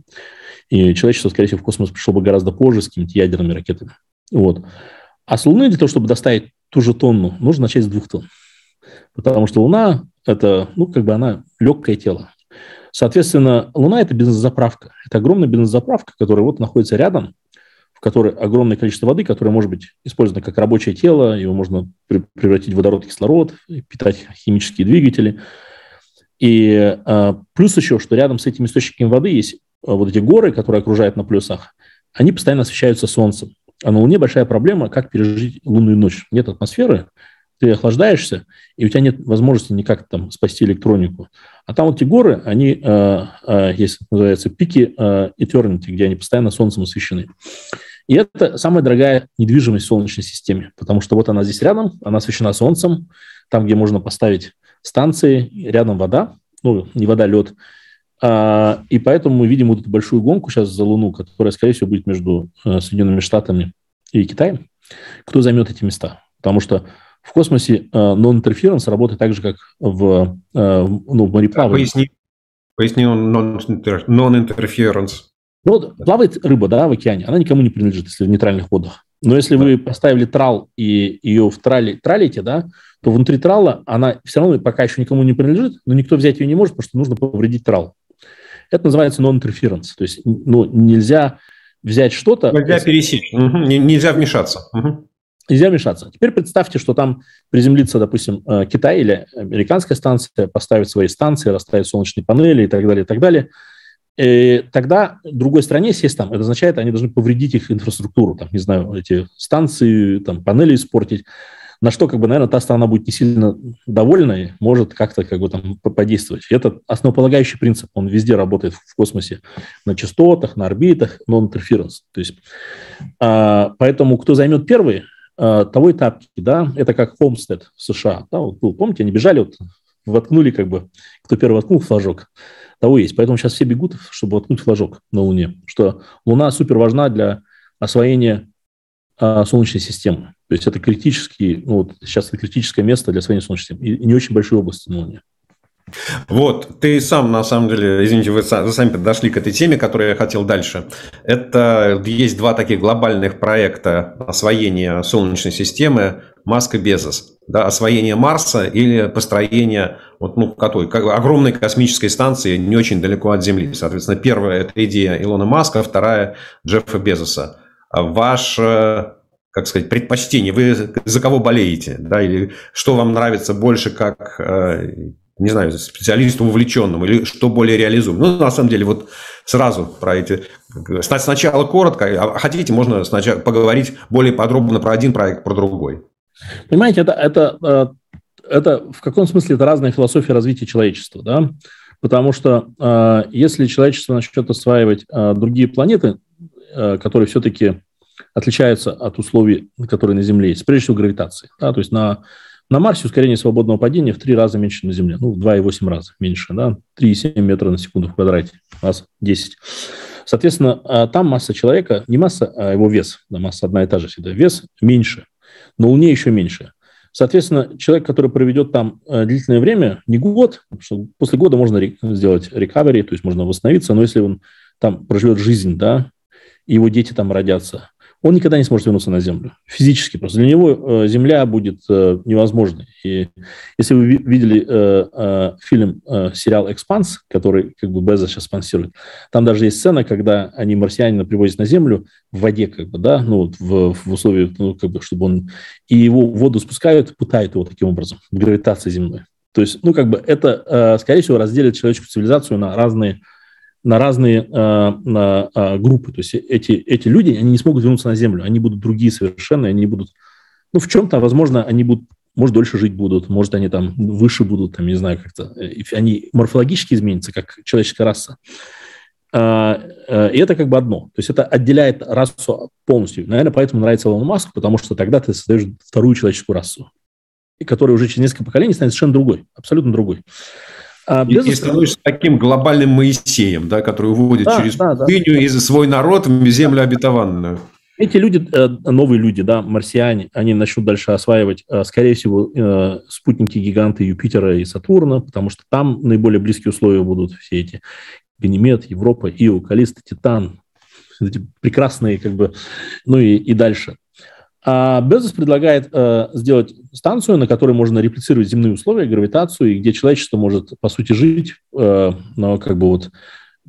S2: И человечество, скорее всего, в космос пришло бы гораздо позже с какими-то ядерными ракетами. Вот. А с Луны для того, чтобы доставить ту же тонну, нужно начать с двух тонн. Потому что Луна – это, ну, как бы она легкое тело. Соответственно, Луна – это бензозаправка. Это огромная бензозаправка, которая вот находится рядом, в которой огромное количество воды, которое может быть использовано как рабочее тело, его можно превратить в водород, кислород, питать химические двигатели. И а, плюс еще, что рядом с этими источниками воды есть а, вот эти горы, которые окружают на плюсах, они постоянно освещаются солнцем. А на Луне большая проблема, как пережить лунную ночь. Нет атмосферы, ты охлаждаешься, и у тебя нет возможности никак там спасти электронику. А там вот эти горы, они, э, э, есть, называется, пики э, eternity, где они постоянно солнцем освещены. И это самая дорогая недвижимость в Солнечной системе, потому что вот она здесь рядом, она освещена солнцем, там, где можно поставить станции, рядом вода, ну, не вода, лед, а, и поэтому мы видим вот эту большую гонку сейчас за Луну, которая, скорее всего, будет между э, Соединенными Штатами и Китаем. Кто займет эти места? Потому что в космосе non-interference работает так же, как в, э, ну, в мореплавании.
S1: Поясни, поясни non-interference.
S2: Ну, вот плавает рыба да, в океане, она никому не принадлежит, если в нейтральных водах. Но если вы поставили трал и ее в трале, тралите, да, то внутри трала она все равно пока еще никому не принадлежит, но никто взять ее не может, потому что нужно повредить трал. Это называется non-interference. То есть ну, нельзя взять что-то...
S1: Нельзя пересечь, угу. нельзя вмешаться. Угу.
S2: Нельзя вмешаться. Теперь представьте, что там приземлится, допустим, э, Китай или американская станция, поставит свои станции, расставит солнечные панели и так далее, и так далее. И тогда другой стране сесть там, это означает, они должны повредить их инфраструктуру, там, не знаю, эти станции, там, панели испортить на что, как бы, наверное, та сторона будет не сильно довольна и может как-то как бы там подействовать. Это основополагающий принцип, он везде работает в космосе, на частотах, на орбитах, non-interference. То есть, а, поэтому кто займет первый, а, того и тапки, да, это как Homestead в США, да, вот был, помните, они бежали, вот, воткнули как бы, кто первый воткнул флажок, того есть. Поэтому сейчас все бегут, чтобы воткнуть флажок на Луне, что Луна супер важна для освоения Солнечной системы. То есть это критический, ну вот сейчас это критическое место для освоения Солнечной системы и не очень большой области Луне.
S1: Вот, ты сам, на самом деле, извините, вы сами подошли к этой теме, которую я хотел дальше. Это есть два таких глобальных проекта освоения Солнечной системы Маска Безос. Да, освоение Марса или построение вот, ну, какой, как, огромной космической станции не очень далеко от Земли. Соответственно, первая – это идея Илона Маска, вторая – Джеффа Безоса. А ваше, как сказать, предпочтение, вы за кого болеете, да, или что вам нравится больше как, э, не знаю, специалисту увлеченному, или что более реализуемо. Ну, на самом деле, вот сразу про эти... Сначала коротко, а хотите, можно сначала поговорить более подробно про один проект, про другой.
S2: Понимаете, это, это, э, это в каком смысле это разная философия развития человечества, да? Потому что э, если человечество начнет осваивать другие планеты, Э, которые все-таки отличаются от условий, которые на Земле есть, прежде всего гравитации. Да, то есть на, на Марсе ускорение свободного падения в три раза меньше, на Земле, ну, в 2,8 раза меньше, да, 3,7 метра на секунду в квадрате, раз 10. Соответственно, а там масса человека, не масса, а его вес, да, масса одна и та же всегда, вес меньше, на Луне еще меньше. Соответственно, человек, который проведет там э, длительное время, не год, что после года можно сделать рекавери, то есть можно восстановиться, но если он там проживет жизнь, да, и его дети там родятся, он никогда не сможет вернуться на Землю. Физически просто. Для него э, Земля будет э, невозможной. И если вы видели э, фильм, сериал «Экспанс», который как бы Безос сейчас спонсирует, там даже есть сцена, когда они марсианина привозят на Землю в воде, как бы, да, ну, в, в условиях, ну, как бы, чтобы он... И его в воду спускают, пытают его таким образом, гравитация земной. То есть, ну, как бы это, скорее всего, разделит человеческую цивилизацию на разные на разные э, на, э, группы. То есть эти, эти люди, они не смогут вернуться на Землю, они будут другие совершенно, они будут, ну, в чем-то, возможно, они будут, может, дольше жить будут, может, они там выше будут, там, не знаю, как-то, они морфологически изменятся, как человеческая раса. А, э, и это как бы одно. То есть это отделяет расу полностью. Наверное, поэтому нравится Илон Маск, потому что тогда ты создаешь вторую человеческую расу, которая уже через несколько поколений станет совершенно другой, абсолютно другой.
S1: А, и, и становишься таким глобальным Моисеем, да, который уводит да, через да, пустыню да. и свой народ в землю обетованную.
S2: Эти люди, э, новые люди, да, марсиане, они начнут дальше осваивать, э, скорее всего, э, спутники-гиганты Юпитера и Сатурна, потому что там наиболее близкие условия будут все эти Ганимед, Европа, Ио, Калиста, Титан, эти прекрасные, как бы, ну и, и дальше. А Безос предлагает э, сделать станцию, на которой можно реплицировать земные условия, гравитацию, и где человечество может, по сути, жить, э, но как бы вот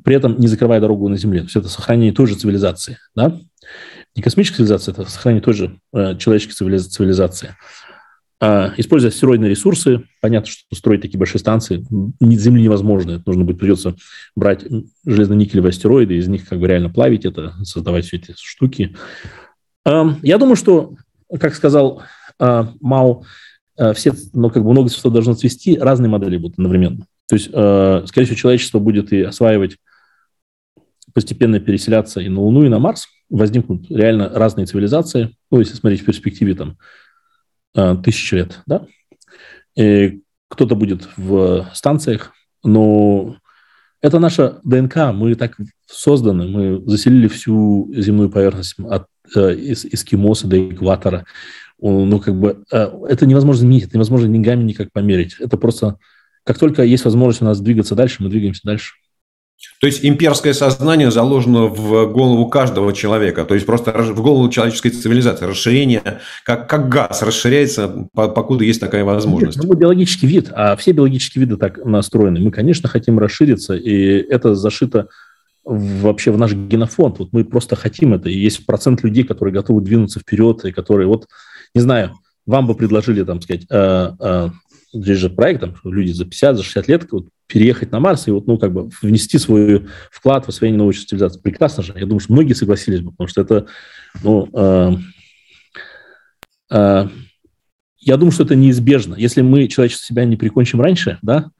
S2: при этом не закрывая дорогу на Земле. То есть это сохранение той же цивилизации, да? Не космической цивилизации, это сохранение той же э, человеческой цивилизации. А, используя астероидные ресурсы, понятно, что строить такие большие станции Земли невозможно. Это нужно будет, придется брать железно-никелевые астероиды, из них как бы реально плавить это, создавать все эти штуки. Эм, я думаю, что, как сказал э, Мао, э, все, ну, как бы много чего должно цвести, разные модели будут одновременно. То есть, э, скорее всего, человечество будет и осваивать, постепенно переселяться и на Луну, и на Марс. Возникнут реально разные цивилизации. Ну, если смотреть в перспективе там тысячи лет, да. И кто-то будет в станциях, но это наша ДНК. Мы так созданы, мы заселили всю земную поверхность от из эскимоса до экватора. Ну, как бы, э, это невозможно изменить, это невозможно деньгами никак померить. Это просто, как только есть возможность у нас двигаться дальше, мы двигаемся дальше.
S1: То есть имперское сознание заложено в голову каждого человека, то есть просто в голову человеческой цивилизации. Расширение, как, как газ, расширяется, покуда есть такая возможность. Нет,
S2: мы биологический вид, а все биологические виды так настроены. Мы, конечно, хотим расшириться, и это зашито вообще в наш генофонд. Вот мы просто хотим это. И есть процент людей, которые готовы двинуться вперед, и которые, вот, не знаю, вам бы предложили, там, сказать, э, э, здесь же проект, там, люди за 50, за 60 лет вот, переехать на Марс и вот, ну, как бы внести свой вклад в освоение научной цивилизации. Прекрасно же. Я думаю, что многие согласились бы, потому что это, ну, э, э, я думаю, что это неизбежно. Если мы, человечество, себя не прикончим раньше, да,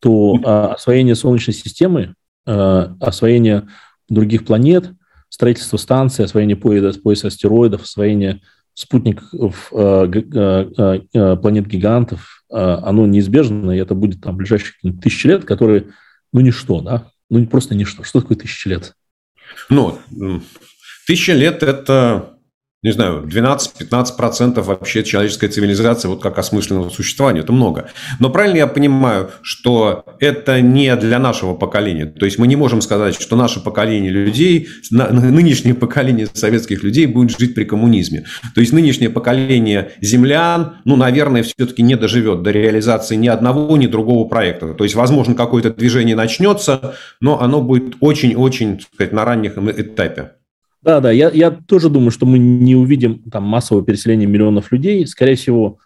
S2: то э, освоение Солнечной системы освоение других планет, строительство станций, освоение пояса, пояса астероидов, освоение спутников э, э, планет-гигантов, оно неизбежно, и это будет там ближайшие тысячи лет, которые, ну, ничто, да, ну, просто ничто. Что такое тысячи лет?
S1: Ну, тысяча лет – это не знаю, 12-15% вообще человеческой цивилизации, вот как осмысленного существования, это много. Но правильно я понимаю, что это не для нашего поколения? То есть мы не можем сказать, что наше поколение людей, нынешнее поколение советских людей будет жить при коммунизме. То есть нынешнее поколение землян, ну, наверное, все-таки не доживет до реализации ни одного, ни другого проекта. То есть, возможно, какое-то движение начнется, но оно будет очень-очень, сказать, на ранних этапе.
S2: Да, да, я, я тоже думаю, что мы не увидим там массового переселения миллионов людей. Скорее всего,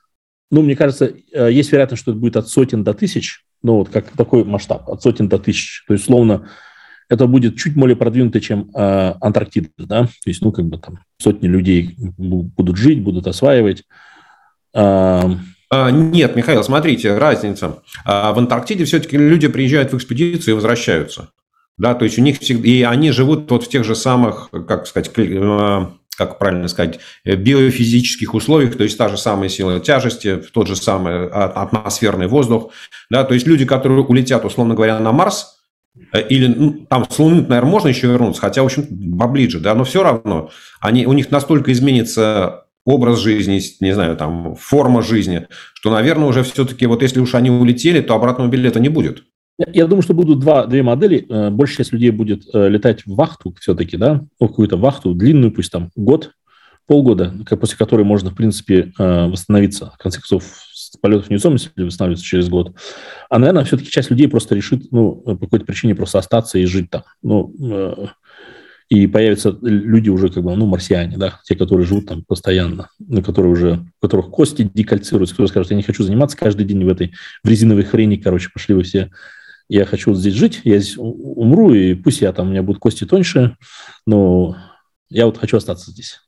S2: ну, мне кажется, э, есть вероятность, что это будет от сотен до тысяч, ну, вот как такой масштаб, от сотен до тысяч. То есть, словно, это будет чуть более продвинуто, чем э, Антарктида, да, то есть, ну, как бы там сотни людей будут жить, будут осваивать.
S1: А, нет, Михаил, смотрите, разница. А в Антарктиде все-таки люди приезжают в экспедицию и возвращаются. Да, то есть у них всегда, и они живут вот в тех же самых, как сказать, э, как правильно сказать, э, биофизических условиях, то есть та же самая сила тяжести, тот же самый а, атмосферный воздух. Да, то есть люди, которые улетят, условно говоря, на Марс, э, или ну, там с Луны, наверное, можно еще вернуться, хотя, в общем, поближе, да, но все равно они, у них настолько изменится образ жизни, не знаю, там, форма жизни, что, наверное, уже все-таки вот если уж они улетели, то обратного билета не будет.
S2: Я думаю, что будут два, две модели. Э, большая часть людей будет э, летать в вахту все-таки, да, ну, какую-то вахту длинную, пусть там год, полгода, после которой можно, в принципе, восстановиться. В конце концов, с полетов невесомости восстанавливаться через год. А, наверное, все-таки часть людей просто решит, ну, по какой-то причине просто остаться и жить там. Ну, и появятся люди уже как бы, ну, марсиане, да, те, которые живут там постоянно, на которые уже, у которых кости декальцируются, которые скажут, я не хочу заниматься каждый день в этой, в резиновой хрени, короче, пошли вы все, я хочу вот здесь жить, я здесь умру, и пусть я там, у меня будут кости тоньше, но я вот хочу остаться здесь.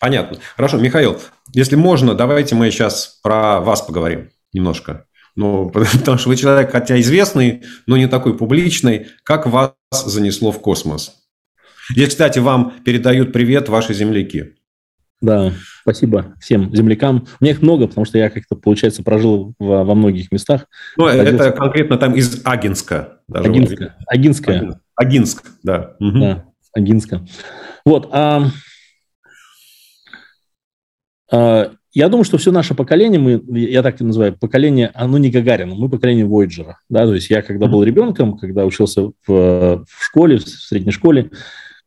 S1: Понятно. Хорошо, Михаил, если можно, давайте мы сейчас про вас поговорим немножко. Ну, потому что вы человек, хотя известный, но не такой публичный. Как вас занесло в космос? Здесь, кстати, вам передают привет ваши земляки.
S2: Да, спасибо всем землякам. У меня их много, потому что я как-то, получается, прожил во, во многих местах.
S1: Ну, Родился... это конкретно там из Агинска.
S2: Даже Агинска. Агинская.
S1: Агинск, да.
S2: Угу. Да, Агинска. Вот. А, а, я думаю, что все наше поколение, мы, я так и называю, поколение, оно не Гагарина, мы поколение Voyager. Да? То есть я, когда был ребенком, когда учился в, в школе, в средней школе,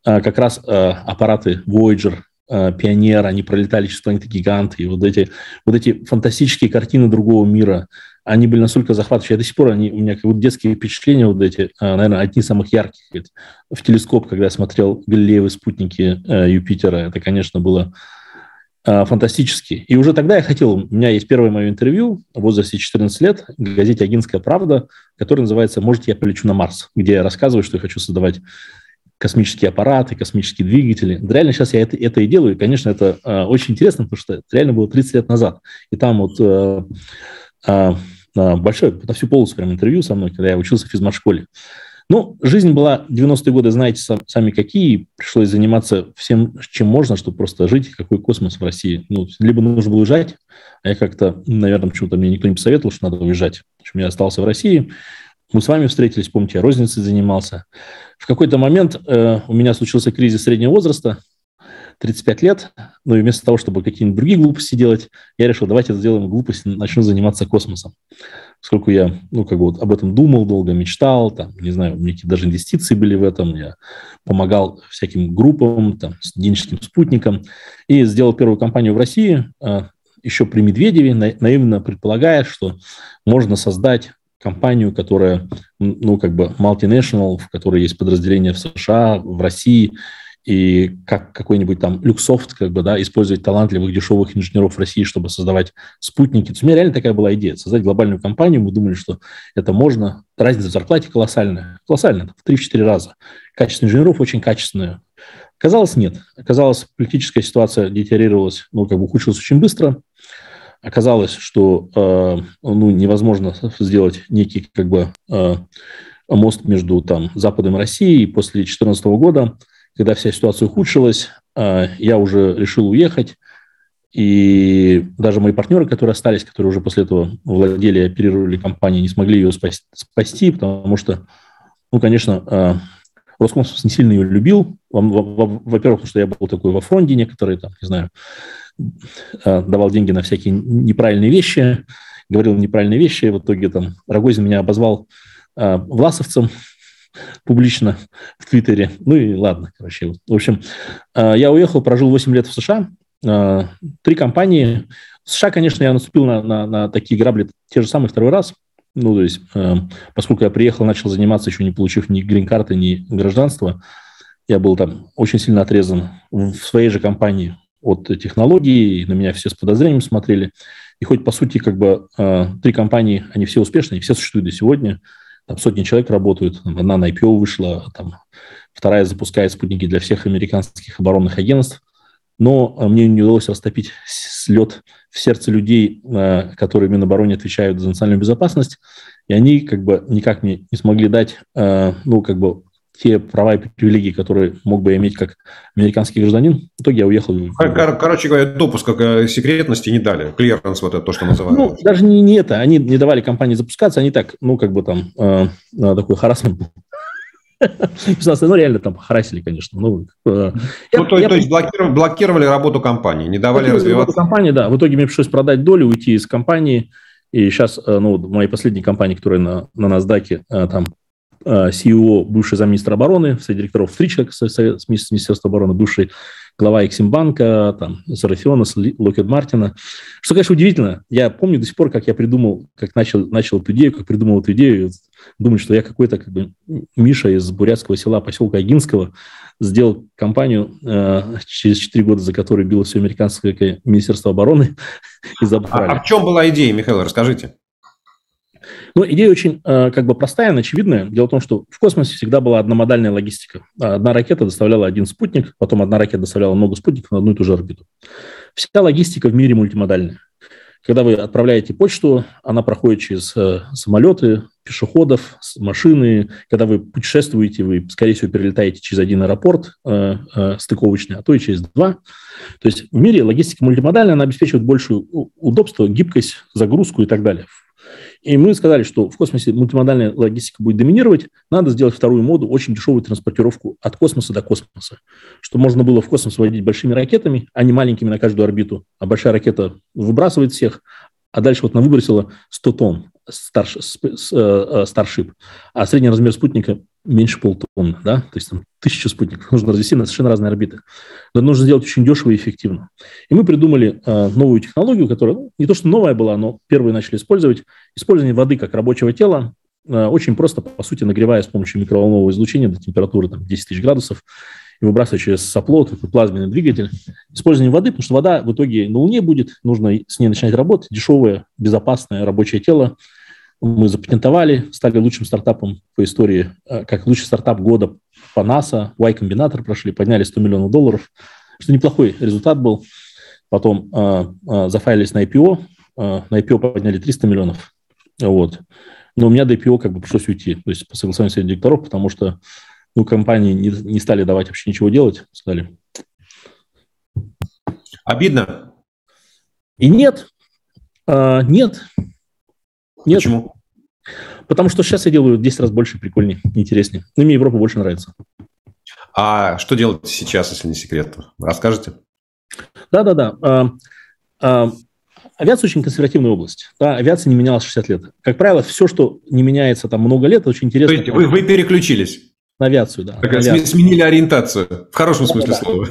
S2: а, как раз а, аппараты Voyager, Пионер, они пролетали через планеты гиганты, и вот эти, вот эти фантастические картины другого мира, они были настолько захватывающие. Я до сих пор, они, у меня как будто детские впечатления вот эти, наверное, одни из самых ярких. В телескоп, когда я смотрел Галилеевы спутники Юпитера, это, конечно, было фантастически. И уже тогда я хотел, у меня есть первое мое интервью в возрасте 14 лет в газете «Агинская правда», которое называется «Может, я полечу на Марс», где я рассказываю, что я хочу создавать космические аппараты, космические двигатели. Реально сейчас я это, это и делаю. И, конечно, это э, очень интересно, потому что это реально было 30 лет назад. И там вот э, э, большое, на всю полосу прям интервью со мной, когда я учился в физмат-школе. Ну, жизнь была 90-е годы, знаете сами какие, пришлось заниматься всем, чем можно, чтобы просто жить, какой космос в России. Ну, либо нужно было уезжать, а я как-то, наверное, почему-то мне никто не посоветовал, что надо уезжать. В общем, я остался в России, мы с вами встретились, помните, я розницей занимался. В какой-то момент э, у меня случился кризис среднего возраста, 35 лет, ну и вместо того, чтобы какие-нибудь другие глупости делать, я решил, давайте сделаем глупость, начну заниматься космосом. Поскольку я, ну, как бы вот об этом думал долго, мечтал, там, не знаю, у меня даже инвестиции были в этом, я помогал всяким группам, там, студенческим спутникам, и сделал первую компанию в России, э, еще при Медведеве, наивно предполагая, что можно создать компанию, которая, ну, как бы multinational, в которой есть подразделения в США, в России, и как какой-нибудь там Люксофт, как бы, да, использовать талантливых, дешевых инженеров России, чтобы создавать спутники. То есть у меня реально такая была идея, создать глобальную компанию, мы думали, что это можно. Разница в зарплате колоссальная, колоссальная, в 3-4 раза. Качество инженеров очень качественное. Оказалось, нет. Оказалось, политическая ситуация детериорировалась, ну, как бы ухудшилась очень быстро. Оказалось, что э, ну, невозможно сделать некий как бы э, мост между там, Западом и Россией. После 2014 года, когда вся ситуация ухудшилась, э, я уже решил уехать. И даже мои партнеры, которые остались, которые уже после этого владели и оперировали компанией, не смогли ее спасти, спасти потому что, ну, конечно, Роскосмос не сильно ее любил. Во-первых, потому что я был такой во фронте некоторые, там, не знаю, Э, давал деньги на всякие неправильные вещи, говорил неправильные вещи. В итоге там Рогозин меня обозвал э, власовцем публично в Твиттере. Ну и ладно, короче. В общем, э, я уехал, прожил 8 лет в США. Три компании. В США, конечно, я наступил на, на, на такие грабли те же самые второй раз. Ну, то есть, поскольку я приехал, начал заниматься, еще не получив ни грин-карты, ни гражданства, я был там очень сильно отрезан в своей же компании от технологий, на меня все с подозрением смотрели. И хоть, по сути, как бы э, три компании, они все успешные, все существуют до сегодня, там сотни человек работают, одна на IPO вышла, там, вторая запускает спутники для всех американских оборонных агентств, но э, мне не удалось растопить слет в сердце людей, э, которые в Минобороне отвечают за национальную безопасность, и они как бы никак мне не смогли дать, ну, как бы те права и привилегии, которые мог бы иметь как американский гражданин. В итоге я уехал.
S1: Кор- короче говоря, допуск к секретности не дали. Клиренс, вот это то, что называют.
S2: Ну, даже не, не это. Они не давали компании запускаться, они так, ну, как бы там, э, э такой харасмент был. Ну, реально там харасили, конечно.
S1: Ну, э, я, ну то, я, то есть блокировали, блокировали работу компании, не давали развиваться.
S2: Компании, да. В итоге мне пришлось продать долю, уйти из компании. И сейчас, э, ну, моей последней компании, которая на, на NASDAQ, э, там CEO, бывший замминистра обороны, среди директоров три человека с Министерства обороны, бывший глава Эксимбанка, там, Сарафиона, Локет Мартина. Что, конечно, удивительно. Я помню до сих пор, как я придумал, как начал, начал эту идею, как придумал эту идею. Думаю, что я какой-то как бы Миша из бурятского села поселка Агинского сделал компанию э, через 4 года, за которой било все американское Министерство обороны
S1: и забрали. А, а в чем была идея, Михаил, расскажите?
S2: Ну, идея очень э, как бы простая, но очевидная. Дело в том, что в космосе всегда была одномодальная логистика. Одна ракета доставляла один спутник, потом одна ракета доставляла много спутников на одну и ту же орбиту. Вся логистика в мире мультимодальная. Когда вы отправляете почту, она проходит через э, самолеты, пешеходов, машины. Когда вы путешествуете, вы, скорее всего, перелетаете через один аэропорт э, э, стыковочный, а то и через два. То есть в мире логистика мультимодальная, она обеспечивает большее удобство, гибкость, загрузку и так далее. И мы сказали, что в космосе мультимодальная логистика будет доминировать, надо сделать вторую моду, очень дешевую транспортировку от космоса до космоса, чтобы можно было в космос водить большими ракетами, а не маленькими на каждую орбиту. А большая ракета выбрасывает всех, а дальше вот она выбросила 100 тонн старш, старшип, э, э, а средний размер спутника меньше полтонны, да, то есть там тысяча спутников нужно развести на совершенно разные орбиты. Но нужно сделать очень дешево и эффективно. И мы придумали э, новую технологию, которая ну, не то что новая была, но первые начали использовать. Использование воды как рабочего тела, э, очень просто, по сути, нагревая с помощью микроволнового излучения до температуры там, 10 тысяч градусов, и выбрасывая через сопло, такой плазменный двигатель. Использование воды, потому что вода в итоге на Луне будет, нужно с ней начинать работать. Дешевое, безопасное рабочее тело – мы запатентовали, стали лучшим стартапом по истории, э, как лучший стартап года по НАСА, Y-комбинатор прошли, подняли 100 миллионов долларов, что неплохой результат был. Потом э, э, зафайлились на IPO, э, на IPO подняли 300 миллионов. Вот. Но у меня до IPO как бы пришлось уйти, то есть по согласованию совета директоров, потому что ну, компании не, не стали давать вообще ничего делать, сказали.
S1: Обидно?
S2: И нет, э, нет, нет.
S1: Почему?
S2: Потому что сейчас я делаю в 10 раз больше, прикольнее, интереснее. Ну, мне Европа больше нравится.
S1: А что делать сейчас, если не секрет? Расскажете?
S2: Да-да-да. А, а, авиация очень консервативная область. Да, авиация не менялась 60 лет. Как правило, все, что не меняется там много лет, очень интересно. То есть
S1: вы, вы переключились?
S2: На авиацию, да.
S1: Так, авиацию. Сменили ориентацию, в хорошем смысле да, слова.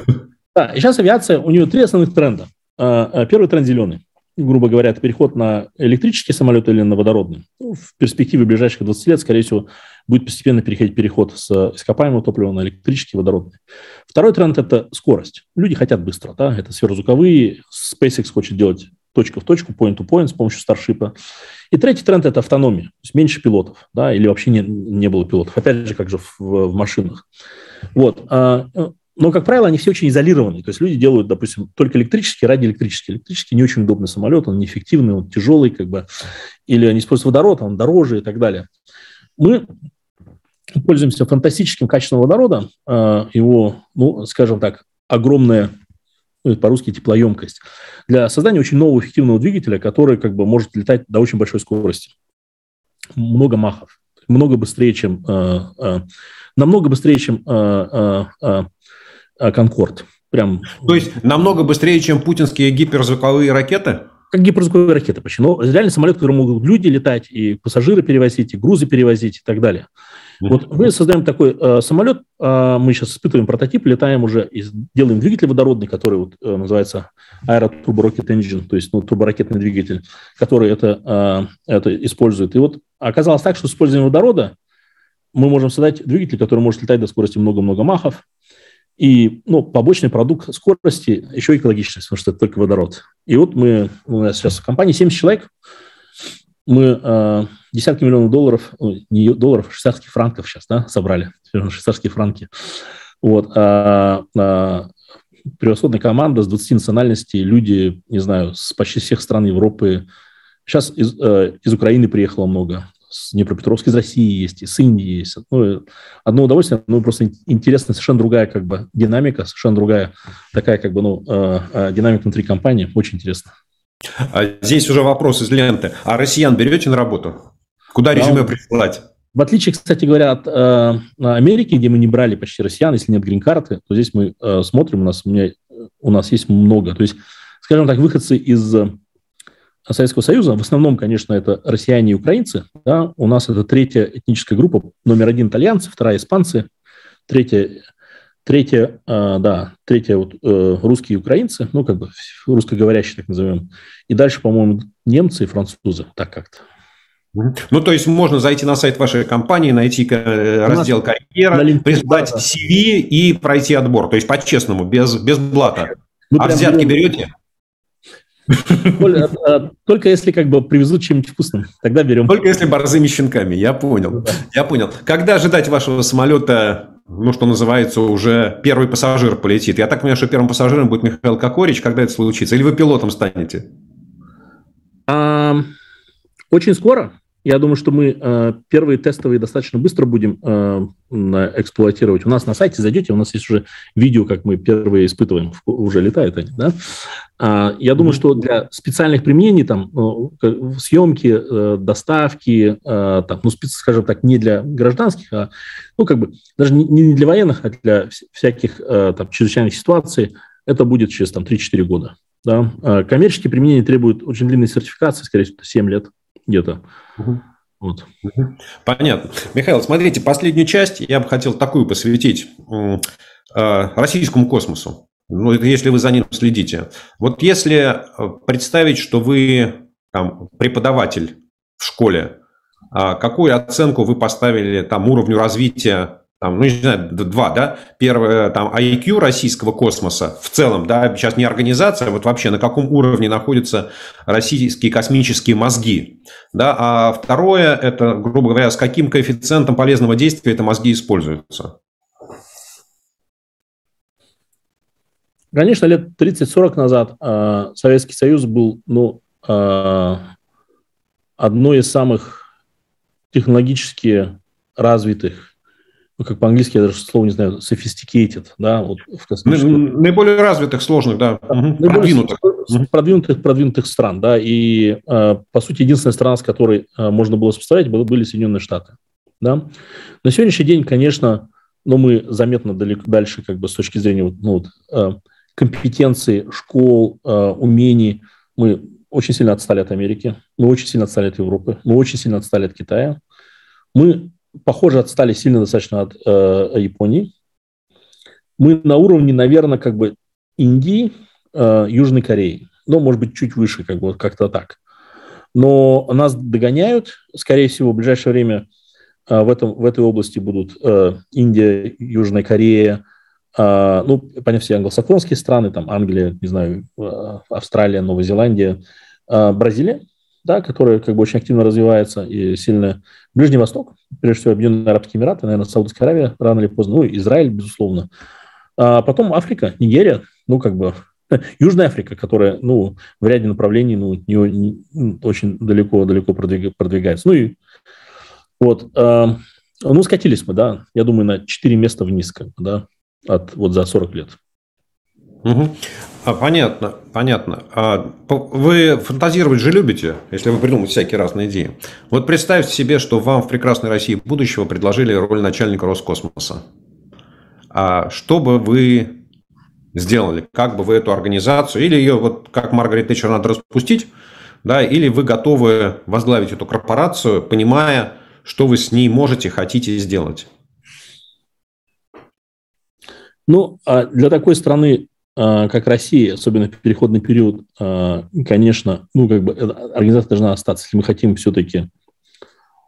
S2: Да, и сейчас авиация, у нее три основных тренда. А, первый тренд зеленый грубо говоря, это переход на электрический самолет или на водородный. Ну, в перспективе ближайших 20 лет, скорее всего, будет постепенно переходить переход с ископаемого топлива на электрический водородный. Второй тренд – это скорость. Люди хотят быстро. Да? Это сверхзвуковые. SpaceX хочет делать точка в точку, point to point с помощью старшипа. И третий тренд – это автономия. То есть меньше пилотов, да, или вообще не, не было пилотов. Опять же, как же в, в машинах. Вот. Но, как правило, они все очень изолированы. То есть люди делают, допустим, только электрический ради электрический. Электрический не очень удобный самолет, он неэффективный, он тяжелый, как бы, или они используют водород, он дороже и так далее. Мы пользуемся фантастическим качеством водорода, а, его, ну, скажем так, огромная ну, по-русски теплоемкость, для создания очень нового эффективного двигателя, который как бы может летать до очень большой скорости. Много махов, много быстрее, чем, э, э, намного быстрее, чем э, Э, Конкорд. Прям...
S1: То есть намного быстрее, чем путинские гиперзвуковые ракеты?
S2: Как гиперзвуковые ракеты почти. Но реально самолет, который могут люди летать, и пассажиры перевозить, и грузы перевозить и так далее. Вот мы создаем такой э, самолет, э, мы сейчас испытываем прототип, летаем уже и делаем двигатель водородный, который вот, э, называется Rocket Engine, то есть ну, турборакетный двигатель, который это, э, это использует. И вот оказалось так, что с использованием водорода мы можем создать двигатель, который может летать до скорости много-много махов, и ну, побочный продукт скорости еще экологичность, потому что это только водород. И вот мы, у нас сейчас в компании 70 человек, мы э, десятки миллионов долларов, не долларов, а швейцарских франков сейчас да, собрали, швейцарские франки. Вот, а, а, превосходная команда с 20 национальностей, люди, не знаю, с почти всех стран Европы. Сейчас из, э, из Украины приехало много, с Днепропетровска из России есть, из Индии есть. Ну, одно удовольствие, ну, просто интересно, совершенно другая как бы динамика, совершенно другая такая как бы, ну, э, э, динамика внутри компании. Очень интересно.
S1: А здесь уже вопрос из ленты. А россиян берете на работу? Куда резюме да, присылать?
S2: В отличие, кстати говоря, от э, Америки, где мы не брали почти россиян, если нет грин-карты, то здесь мы э, смотрим, у нас, у, меня, у нас есть много. То есть, скажем так, выходцы из Советского Союза, в основном, конечно, это россияне и украинцы. Да? У нас это третья этническая группа, номер один итальянцы, вторая испанцы, третья третье, э, да, третье вот э, русские и украинцы, ну, как бы русскоговорящие, так назовем. И дальше, по-моему, немцы и французы, так как-то.
S1: Ну, то есть можно зайти на сайт вашей компании, найти э, раздел карьера, прислать CV и пройти отбор. То есть по-честному, без, без блата. Ну, а взятки берете?
S2: А, только если как бы привезут чем-нибудь вкусным, тогда берем.
S1: Только если борзыми щенками, я понял. Я понял. Когда ожидать вашего самолета, ну, что называется, уже первый пассажир полетит? Я так понимаю, что первым пассажиром будет Михаил Кокорич, когда это случится? Или вы пилотом станете?
S2: Очень скоро. Я думаю, что мы э, первые тестовые достаточно быстро будем э, эксплуатировать. У нас на сайте зайдете, у нас есть уже видео, как мы первые испытываем, уже летают они, да. А, я думаю, что для специальных применений, там, э, съемки, э, доставки, э, там, ну, скажем так, не для гражданских, а, ну, как бы, даже не, не для военных, а для всяких э, там, чрезвычайных ситуаций, это будет через там 3-4 года. Да? А коммерческие применения требуют очень длинной сертификации, скорее всего, 7 лет где-то.
S1: Вот. Понятно. Михаил, смотрите, последнюю часть я бы хотел такую посвятить э, российскому космосу. Ну, если вы за ним следите. Вот если э, представить, что вы там, преподаватель в школе, а какую оценку вы поставили там уровню развития там, ну, не знаю, два, да, первое, там, IQ российского космоса в целом, да, сейчас не организация, а вот вообще на каком уровне находятся российские космические мозги, да, а второе, это, грубо говоря, с каким коэффициентом полезного действия это мозги используются.
S2: Конечно, лет 30-40 назад э, Советский Союз был, ну, э, одной из самых технологически развитых ну, как по-английски, я даже слово не знаю, sophisticated, да, вот в
S1: космическом... Наиболее развитых, сложных, да,
S2: угу. продвинутых. продвинутых. Продвинутых стран, да, и, э, по сути, единственная страна, с которой э, можно было сопоставить, были Соединенные Штаты, да. На сегодняшний день, конечно, но ну, мы заметно далеко дальше, как бы, с точки зрения, ну, вот, э, компетенции школ, умений, мы очень сильно отстали от Америки, мы очень сильно отстали от Европы, мы очень сильно отстали от Китая. Мы похоже, отстали сильно достаточно от э, Японии. Мы на уровне, наверное, как бы Индии, э, Южной Кореи. Ну, может быть, чуть выше, как бы как-то так. Но нас догоняют. Скорее всего, в ближайшее время э, в, этом, в этой области будут э, Индия, Южная Корея, э, ну, понятно, все англосаксонские страны, там Англия, не знаю, э, Австралия, Новая Зеландия, э, Бразилия да, которая как бы очень активно развивается и сильно. Ближний Восток, прежде всего Объединенные Арабские Эмираты, наверное, Саудовская Аравия рано или поздно, ну, Израиль, безусловно. А потом Африка, Нигерия, ну, как бы Южная Африка, которая, ну, в ряде направлений, ну, не, не, очень далеко-далеко продвигается. Ну, и вот, э, ну, скатились мы, да, я думаю, на 4 места вниз, как бы, да, от, вот за 40 лет.
S1: Угу. А, понятно, понятно. А вы фантазировать же любите, если вы придумываете всякие разные идеи. Вот представьте себе, что вам в прекрасной России будущего предложили роль начальника Роскосмоса. А что бы вы сделали? Как бы вы эту организацию, или ее, вот как Маргарет Тэтчер, надо распустить, да, или вы готовы возглавить эту корпорацию, понимая, что вы с ней можете, хотите сделать?
S2: Ну, а для такой страны как Россия, особенно в переходный период, а, конечно, ну, как бы организация должна остаться, если мы хотим все-таки...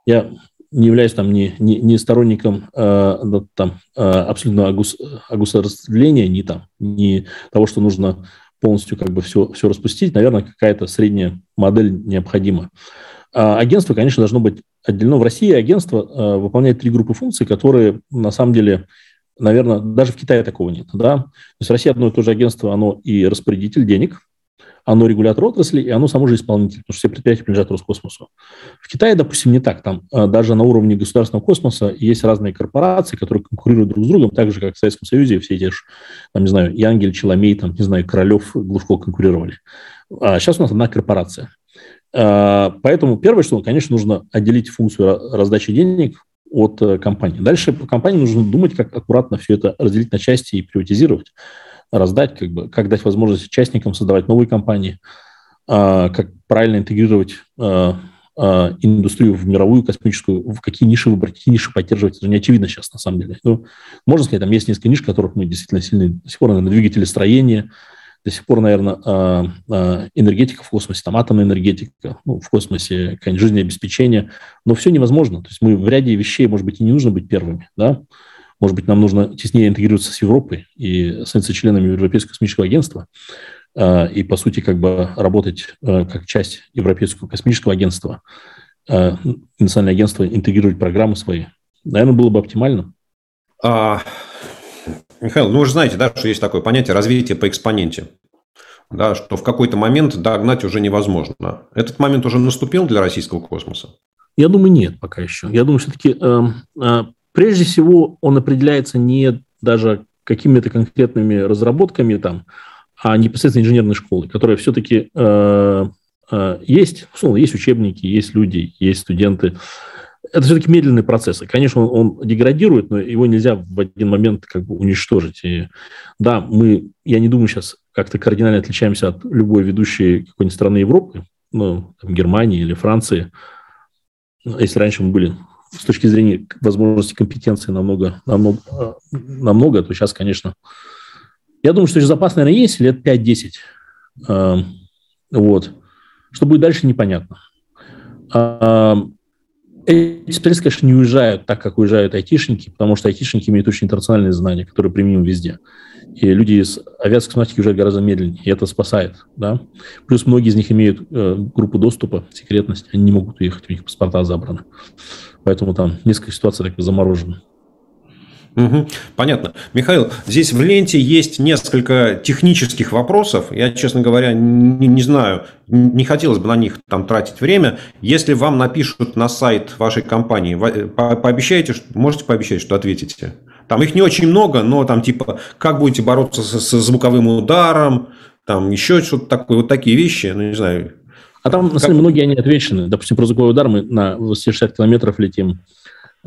S2: Я не являюсь там ни, ни, ни сторонником э, там, э, абсолютно огус, огосударствления, ни, там, ни того, что нужно полностью как бы все, все распустить. Наверное, какая-то средняя модель необходима. А агентство, конечно, должно быть отделено. В России агентство э, выполняет три группы функций, которые на самом деле наверное, даже в Китае такого нет. Да? То есть Россия одно и то же агентство, оно и распорядитель денег, оно регулятор отрасли, и оно само же исполнитель, потому что все предприятия принадлежат Роскосмосу. В Китае, допустим, не так. Там а, даже на уровне государственного космоса есть разные корпорации, которые конкурируют друг с другом, так же, как в Советском Союзе все эти, там, не знаю, Янгель, Челомей, там, не знаю, Королев, Глушко конкурировали. А сейчас у нас одна корпорация. А, поэтому первое, что, конечно, нужно отделить функцию раздачи денег от э, компании. Дальше по компании нужно думать, как аккуратно все это разделить на части и приватизировать, раздать, как, бы, как дать возможность участникам создавать новые компании, а, как правильно интегрировать а, э, индустрию в мировую космическую, в какие ниши выбрать, какие ниши поддерживать, это не очевидно сейчас на самом деле. Ну, можно сказать, там есть несколько ниш, которых мы действительно сильны. До сих пор, наверное, двигатели строения, до сих пор, наверное, э, э, энергетика в космосе, там атомная энергетика, ну, в космосе, какое-нибудь жизнеобеспечение, но все невозможно. То есть мы в ряде вещей, может быть, и не нужно быть первыми, да, может быть, нам нужно теснее интегрироваться с Европой и становиться членами Европейского космического агентства э, и, по сути, как бы работать как часть Европейского космического агентства, национальное агентство, интегрировать программы свои. Наверное, было бы оптимально.
S1: А, Михаил, ну вы же знаете, да, что есть такое понятие развитие по экспоненте. Да, что в какой-то момент догнать уже невозможно. Этот момент уже наступил для российского космоса?
S2: Я думаю, нет пока еще. Я думаю, все-таки э, э, Прежде всего, он определяется не даже какими-то конкретными разработками там, а непосредственно инженерной школы, которая все-таки э, э, есть, условно, есть учебники, есть люди, есть студенты. Это все-таки медленные процессы. Конечно, он, он деградирует, но его нельзя в один момент как бы уничтожить. И, да, мы, я не думаю, сейчас как-то кардинально отличаемся от любой ведущей какой-нибудь страны Европы, ну, там, Германии или Франции. Если раньше мы были с точки зрения возможности компетенции намного, намного, намного то сейчас, конечно, я думаю, что запас, наверное, есть лет 5-10. Эм, вот. Что будет дальше, непонятно. Эти специалисты, конечно, не уезжают так, как уезжают айтишники, потому что айтишники имеют очень интернациональные знания, которые применимы везде. И люди из авиации космонавтики уезжают гораздо медленнее, и это спасает. Да? Плюс многие из них имеют э, группу доступа, секретность, они не могут уехать, у них паспорта забраны. Поэтому там несколько ситуаций так заморожены.
S1: Угу, понятно. Михаил, здесь в ленте есть несколько технических вопросов. Я, честно говоря, не, не знаю, не хотелось бы на них там тратить время. Если вам напишут на сайт вашей компании, по пообещайте, можете пообещать, что ответите? Там их не очень много, но там типа, как будете бороться с, с звуковым ударом, там еще что-то такое, вот такие вещи, ну не знаю,
S2: а там, на самом деле, многие они отвечены. Допустим, про звуковой удар мы на 60 километров летим.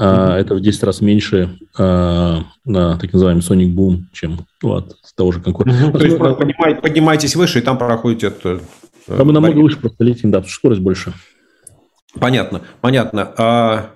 S2: Mm-hmm. Это в 10 раз меньше а, на так называемый Sonic Boom, чем ну, от того же конкурента.
S1: То есть, поднимай, поднимаетесь выше, и там проходите это...
S2: Э, там мы намного выше просто летим, да, скорость больше.
S1: Понятно, понятно.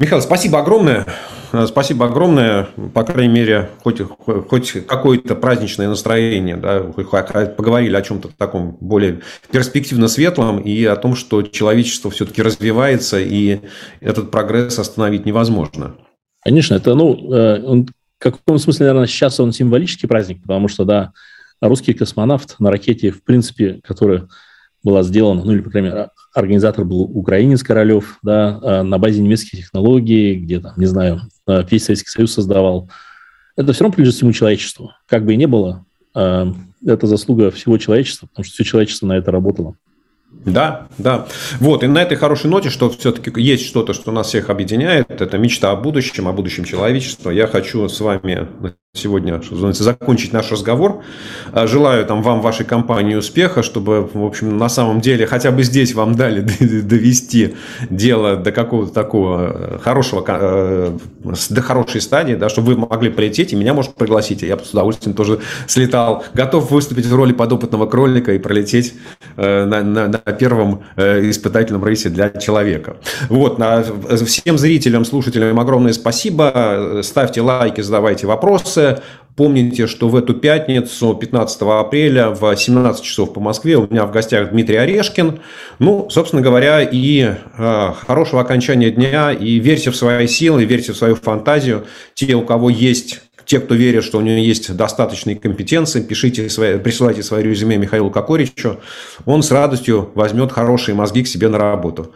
S1: Михаил, спасибо огромное. Э, спасибо огромное. По крайней мере, хоть, хоть какое-то праздничное настроение. Да, поговорили о чем-то таком более перспективно светлом и о том, что человечество все-таки развивается, и этот прогресс остановить невозможно.
S2: Конечно, это, ну, э, он, в каком смысле, наверное, сейчас он символический праздник, потому что, да, русский космонавт на ракете, в принципе, которая была сделана, ну или, по крайней мере, организатор был украинец Королев, да, а, на базе немецких технологий, где там, не знаю, а, весь Советский Союз создавал. Это все равно принадлежит всему человечеству. Как бы и не было, а, это заслуга всего человечества, потому что все человечество на это работало.
S1: Да, да. Вот, и на этой хорошей ноте, что все-таки есть что-то, что нас всех объединяет, это мечта о будущем, о будущем человечества. Я хочу с вами сегодня, что называется, закончить наш разговор. А, желаю там вам, вашей компании успеха, чтобы, в общем, на самом деле хотя бы здесь вам дали довести дело до какого-то такого э, хорошего, э, до хорошей стадии, да, чтобы вы могли полететь и меня, может, пригласить. Я с удовольствием тоже слетал. Готов выступить в роли подопытного кролика и пролететь э, на, на, на первом испытательном рейсе для человека. Вот, всем зрителям, слушателям огромное спасибо. Ставьте лайки, задавайте вопросы. Помните, что в эту пятницу, 15 апреля, в 17 часов по Москве, у меня в гостях Дмитрий Орешкин. Ну, собственно говоря, и э, хорошего окончания дня, и верьте в свои силы, верьте в свою фантазию. Те, у кого есть те, кто верит, что у него есть достаточные компетенции, пишите свои, присылайте свои резюме Михаилу Кокоричу. Он с радостью возьмет хорошие мозги к себе на работу.